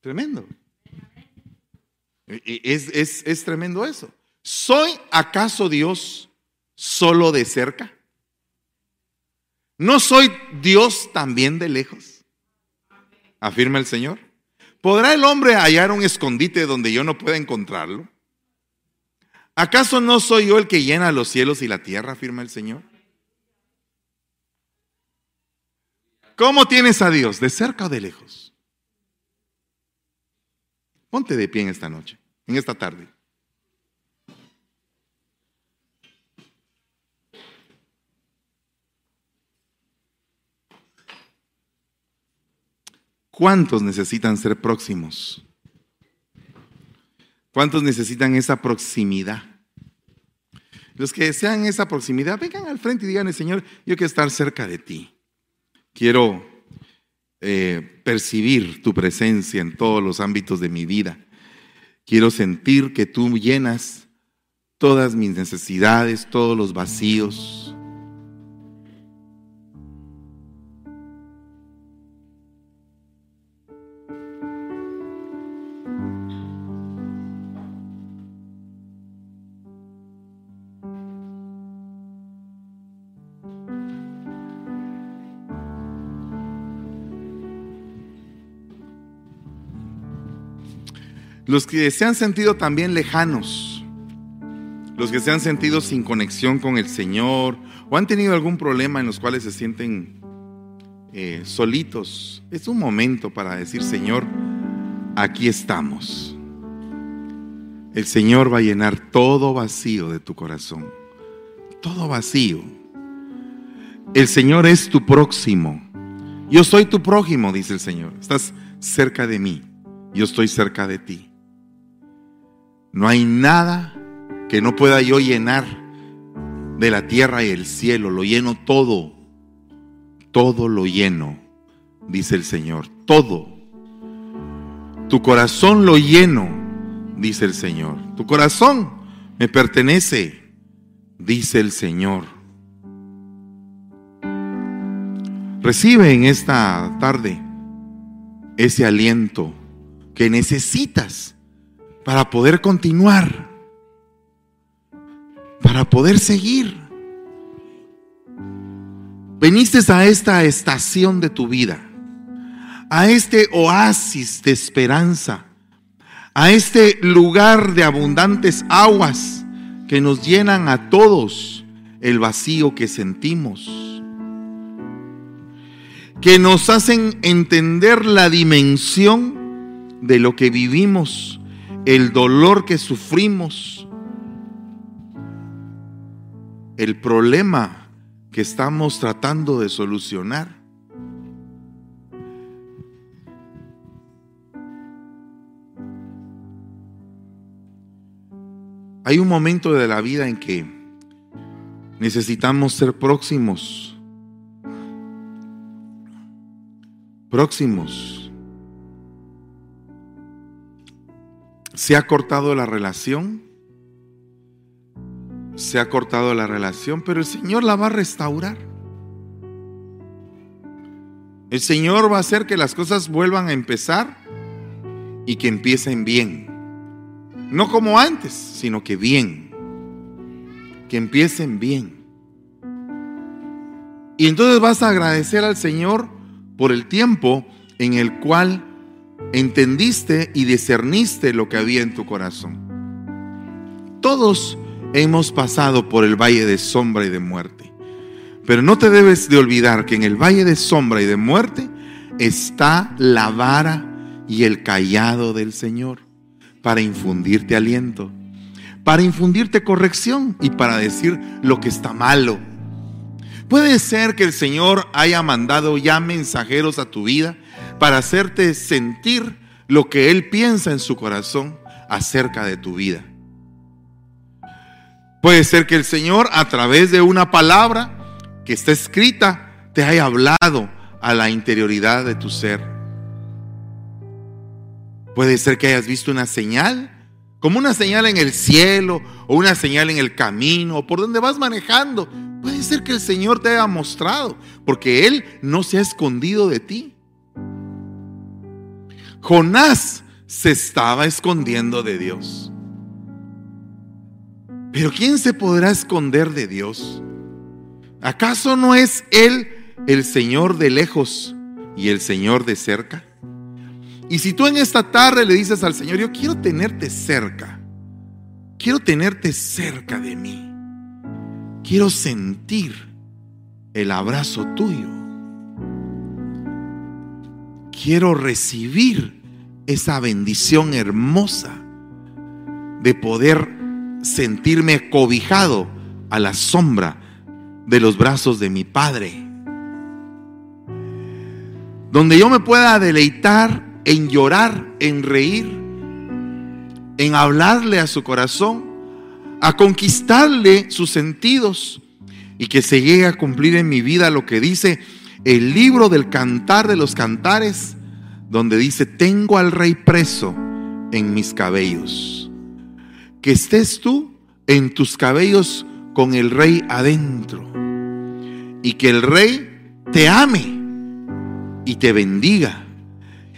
Tremendo. Es, es, es tremendo eso. ¿Soy acaso Dios solo de cerca? ¿No soy Dios también de lejos? Afirma el Señor. ¿Podrá el hombre hallar un escondite donde yo no pueda encontrarlo? ¿Acaso no soy yo el que llena los cielos y la tierra? Afirma el Señor. ¿Cómo tienes a Dios? ¿De cerca o de lejos? Ponte de pie en esta noche, en esta tarde. ¿Cuántos necesitan ser próximos? ¿Cuántos necesitan esa proximidad? Los que desean esa proximidad, vengan al frente y digan, Señor, yo quiero estar cerca de ti. Quiero eh, percibir tu presencia en todos los ámbitos de mi vida. Quiero sentir que tú llenas todas mis necesidades, todos los vacíos Los que se han sentido también lejanos, los que se han sentido sin conexión con el Señor o han tenido algún problema en los cuales se sienten eh, solitos, es un momento para decir, Señor, aquí estamos. El Señor va a llenar todo vacío de tu corazón, todo vacío. El Señor es tu próximo. Yo soy tu prójimo, dice el Señor. Estás cerca de mí, yo estoy cerca de ti. No hay nada que no pueda yo llenar de la tierra y el cielo. Lo lleno todo. Todo lo lleno, dice el Señor. Todo. Tu corazón lo lleno, dice el Señor. Tu corazón me pertenece, dice el Señor. Recibe en esta tarde ese aliento que necesitas para poder continuar, para poder seguir. Veniste a esta estación de tu vida, a este oasis de esperanza, a este lugar de abundantes aguas que nos llenan a todos el vacío que sentimos, que nos hacen entender la dimensión de lo que vivimos el dolor que sufrimos, el problema que estamos tratando de solucionar. Hay un momento de la vida en que necesitamos ser próximos, próximos Se ha cortado la relación. Se ha cortado la relación, pero el Señor la va a restaurar. El Señor va a hacer que las cosas vuelvan a empezar y que empiecen bien. No como antes, sino que bien. Que empiecen bien. Y entonces vas a agradecer al Señor por el tiempo en el cual entendiste y discerniste lo que había en tu corazón. Todos hemos pasado por el valle de sombra y de muerte. Pero no te debes de olvidar que en el valle de sombra y de muerte está la vara y el callado del Señor para infundirte aliento, para infundirte corrección y para decir lo que está malo. Puede ser que el Señor haya mandado ya mensajeros a tu vida para hacerte sentir lo que Él piensa en su corazón acerca de tu vida. Puede ser que el Señor a través de una palabra que está escrita te haya hablado a la interioridad de tu ser. Puede ser que hayas visto una señal, como una señal en el cielo o una señal en el camino o por donde vas manejando. Puede ser que el Señor te haya mostrado, porque Él no se ha escondido de ti. Jonás se estaba escondiendo de Dios. Pero ¿quién se podrá esconder de Dios? ¿Acaso no es Él el Señor de lejos y el Señor de cerca? Y si tú en esta tarde le dices al Señor, yo quiero tenerte cerca, quiero tenerte cerca de mí, quiero sentir el abrazo tuyo quiero recibir esa bendición hermosa de poder sentirme cobijado a la sombra de los brazos de mi Padre. Donde yo me pueda deleitar en llorar, en reír, en hablarle a su corazón, a conquistarle sus sentidos y que se llegue a cumplir en mi vida lo que dice el libro del cantar de los cantares, donde dice, tengo al rey preso en mis cabellos. Que estés tú en tus cabellos con el rey adentro. Y que el rey te ame y te bendiga.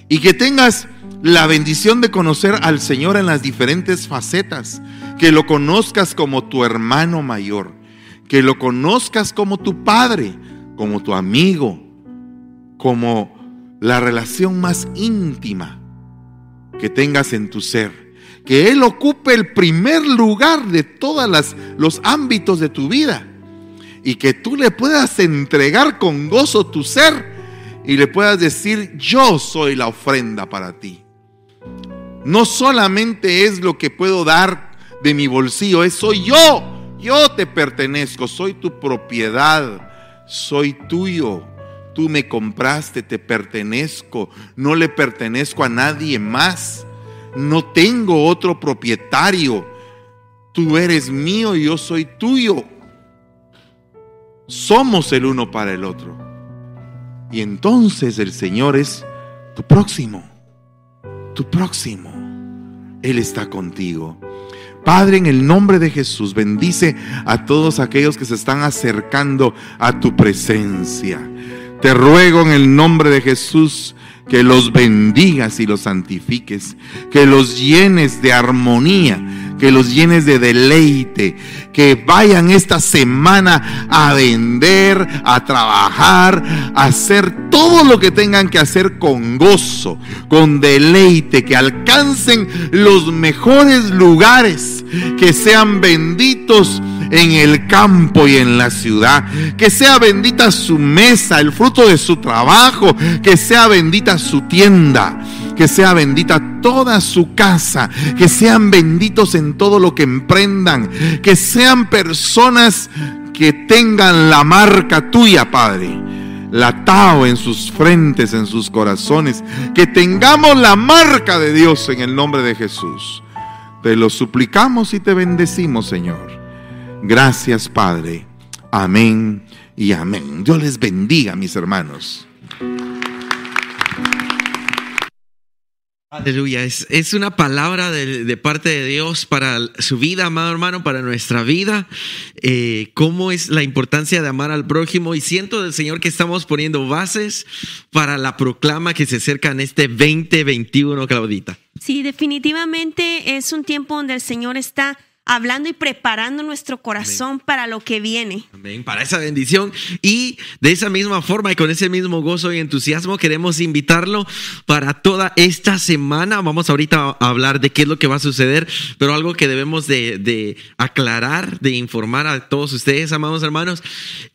Y que tengas la bendición de conocer al Señor en las diferentes facetas. Que lo conozcas como tu hermano mayor. Que lo conozcas como tu padre como tu amigo, como la relación más íntima que tengas en tu ser. Que Él ocupe el primer lugar de todos los ámbitos de tu vida. Y que tú le puedas entregar con gozo tu ser y le puedas decir, yo soy la ofrenda para ti. No solamente es lo que puedo dar de mi bolsillo, soy yo. Yo te pertenezco, soy tu propiedad, soy tuyo. Tú me compraste, te pertenezco, no le pertenezco a nadie más. No tengo otro propietario. Tú eres mío y yo soy tuyo. Somos el uno para el otro. Y entonces el Señor es tu próximo, tu próximo. Él está contigo. Padre, en el nombre de Jesús, bendice a todos aquellos que se están acercando a tu presencia. Te ruego en el nombre de Jesús que los bendigas y los santifiques, que los llenes de armonía, que los llenes de deleite, que vayan esta semana a vender, a trabajar, a hacer todo lo que tengan que hacer con gozo, con deleite, que alcancen los mejores lugares, que sean benditos en el campo y en la ciudad. Que sea bendita su mesa, el fruto de su trabajo. Que sea bendita su tienda. Que sea bendita toda su casa. Que sean benditos en todo lo que emprendan. Que sean personas que tengan la marca tuya, Padre. La Tao en sus frentes, en sus corazones. Que tengamos la marca de Dios en el nombre de Jesús. Te lo suplicamos y te bendecimos, Señor. Gracias, Padre. Amén y amén. Dios les bendiga, mis hermanos. Aleluya, es, es una palabra de, parte de Dios para su vida, amado hermano, para nuestra vida. Eh, cómo es la importancia de amar al prójimo. Y siento del Señor que estamos poniendo bases para la proclama que se acerca en este 2021, Claudita. Sí, definitivamente es un tiempo donde el Señor está hablando y preparando nuestro corazón para lo que viene. Amén, para esa bendición. Y de esa misma forma y con ese mismo gozo y entusiasmo queremos invitarlo para toda esta semana. Vamos ahorita a hablar de qué es lo que va a suceder, pero algo que debemos de, de aclarar, de informar a todos ustedes, amados hermanos,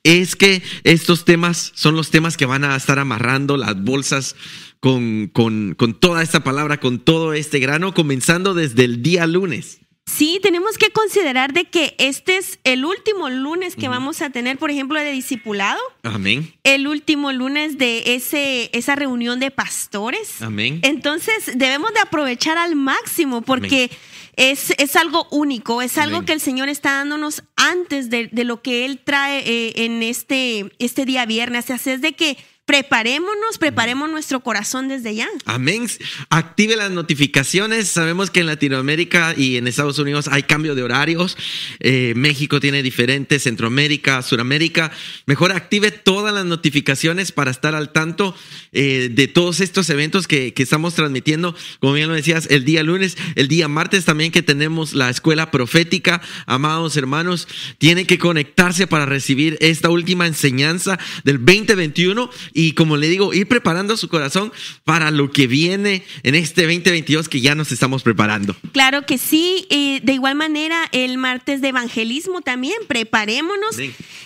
es que estos temas son los temas que van a estar amarrando las bolsas. Con, con, con toda esta palabra, con todo este grano, comenzando desde el día lunes. Sí, tenemos que considerar de que este es el último lunes que vamos a tener, por ejemplo, de discipulado. Amén. El último lunes de ese, esa reunión de pastores. Amén. Entonces debemos de aprovechar al máximo porque es, es, algo único, es algo que el Señor está dándonos antes de, lo que Él trae eh, en este, este día viernes. Así es de que preparémonos, preparemos nuestro corazón desde ya. Amén. Active las notificaciones. Sabemos que en Latinoamérica y en Estados Unidos hay cambio de horarios. Eh, México tiene diferentes, Centroamérica, Suramérica. Mejor active todas las notificaciones para estar al tanto eh, de todos estos eventos que, que, estamos transmitiendo. Como bien lo decías, el día lunes, el día martes también que tenemos la escuela profética. Amados hermanos, tienen que conectarse para recibir esta última enseñanza del 2021 y como le digo, ir preparando su corazón para lo que viene en este 2022 que ya nos estamos preparando. Claro que sí, de igual manera el martes de evangelismo también, preparémonos.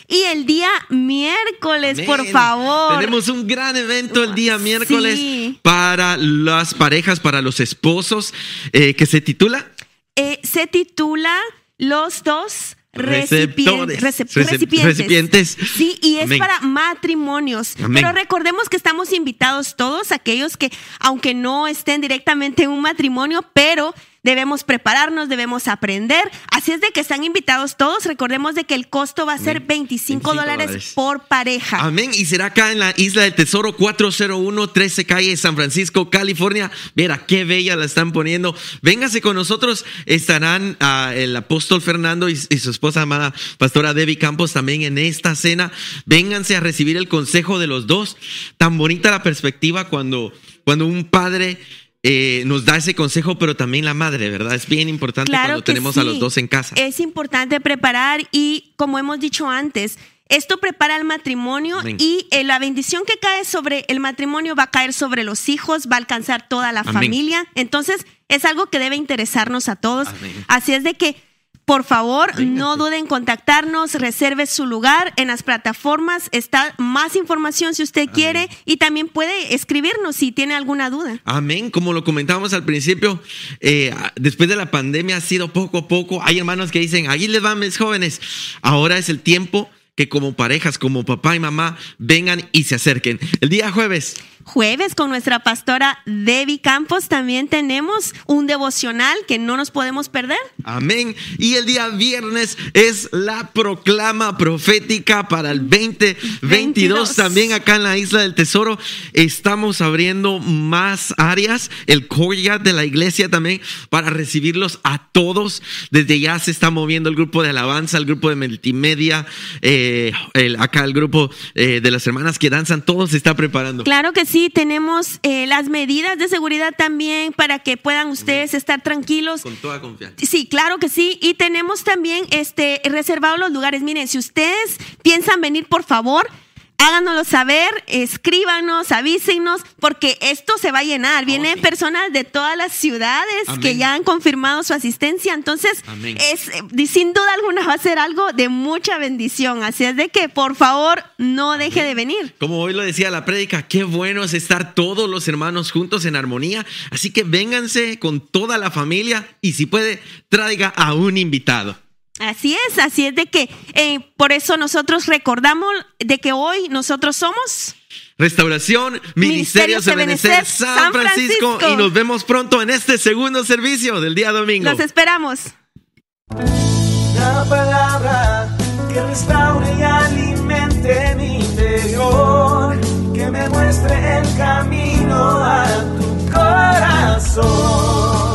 Y el día miércoles, por favor. Tenemos un gran evento el día miércoles para las parejas, para los esposos, eh, que se titula. Eh, se titula Los dos Recipientes, recipientes. Sí, y es para matrimonios. Pero recordemos que estamos invitados todos aquellos que, aunque no estén directamente en un matrimonio, pero debemos prepararnos, debemos aprender. Así es de que están invitados todos. Recordemos de que el costo va a ser 25, dólares por pareja. Amén. Y será acá en la Isla del Tesoro 401 13 calle San Francisco, California. Mira, qué bella la están poniendo. Véngase con nosotros. Estarán ah, el apóstol Fernando y, su esposa amada pastora Debbie Campos también en esta cena. Vénganse a recibir el consejo de los dos. Tan bonita la perspectiva cuando, cuando un padre eh, nos da ese consejo, pero también la madre, ¿verdad? Es bien importante cuando tenemos a los dos en casa. Es importante preparar y, como hemos dicho antes, Esto prepara el matrimonio y eh, la bendición que cae sobre el matrimonio va a caer sobre los hijos, va a alcanzar toda la familia. Entonces, es algo que debe interesarnos a todos. Así es de que por favor, no duden en contactarnos, reserve su lugar en las plataformas. Está más información si usted quiere y también puede escribirnos si tiene alguna duda. Amén. Como lo comentábamos al principio, eh, después de la pandemia ha sido poco a poco. Hay hermanos que dicen, ahí les van mis jóvenes. Ahora es el tiempo que como parejas, como papá y mamá, vengan y se acerquen. El día jueves jueves con nuestra pastora Debbie Campos también tenemos un devocional que no nos podemos perder. Amén. Y el día viernes es la proclama profética para el 2022. También acá en la Isla del Tesoro estamos abriendo más áreas, el courtyard de la iglesia también, para recibirlos a todos. Desde ya se está moviendo el grupo de alabanza, el grupo de multimedia, eh, acá el grupo eh, de las hermanas que danzan, todo se está preparando. Claro que sí sí, tenemos eh, las medidas de seguridad también para que puedan ustedes estar tranquilos. Con toda confianza. Sí, claro que sí. Y tenemos también este, reservados los lugares. Miren, si ustedes piensan venir, por favor, háganoslo saber, escríbanos, avísenos, porque esto se va a llenar. Oh, Vienen personas de todas las ciudades que ya han confirmado su asistencia. Entonces, es eh, sin duda alguna va a ser algo de mucha bendición. Así es de que, por favor, no deje de venir. Como hoy lo decía la prédica, qué bueno es estar todos los hermanos juntos en armonía. Así que vénganse con toda la familia y si puede, traiga a un invitado. Así es, así es de que eh, por eso nosotros recordamos de que hoy nosotros somos Restauración, Ministerio de San, San Francisco, y nos vemos pronto en este segundo servicio del día domingo. Los esperamos. La palabra que restaure y alimente mi interior, que me muestre el camino a tu corazón.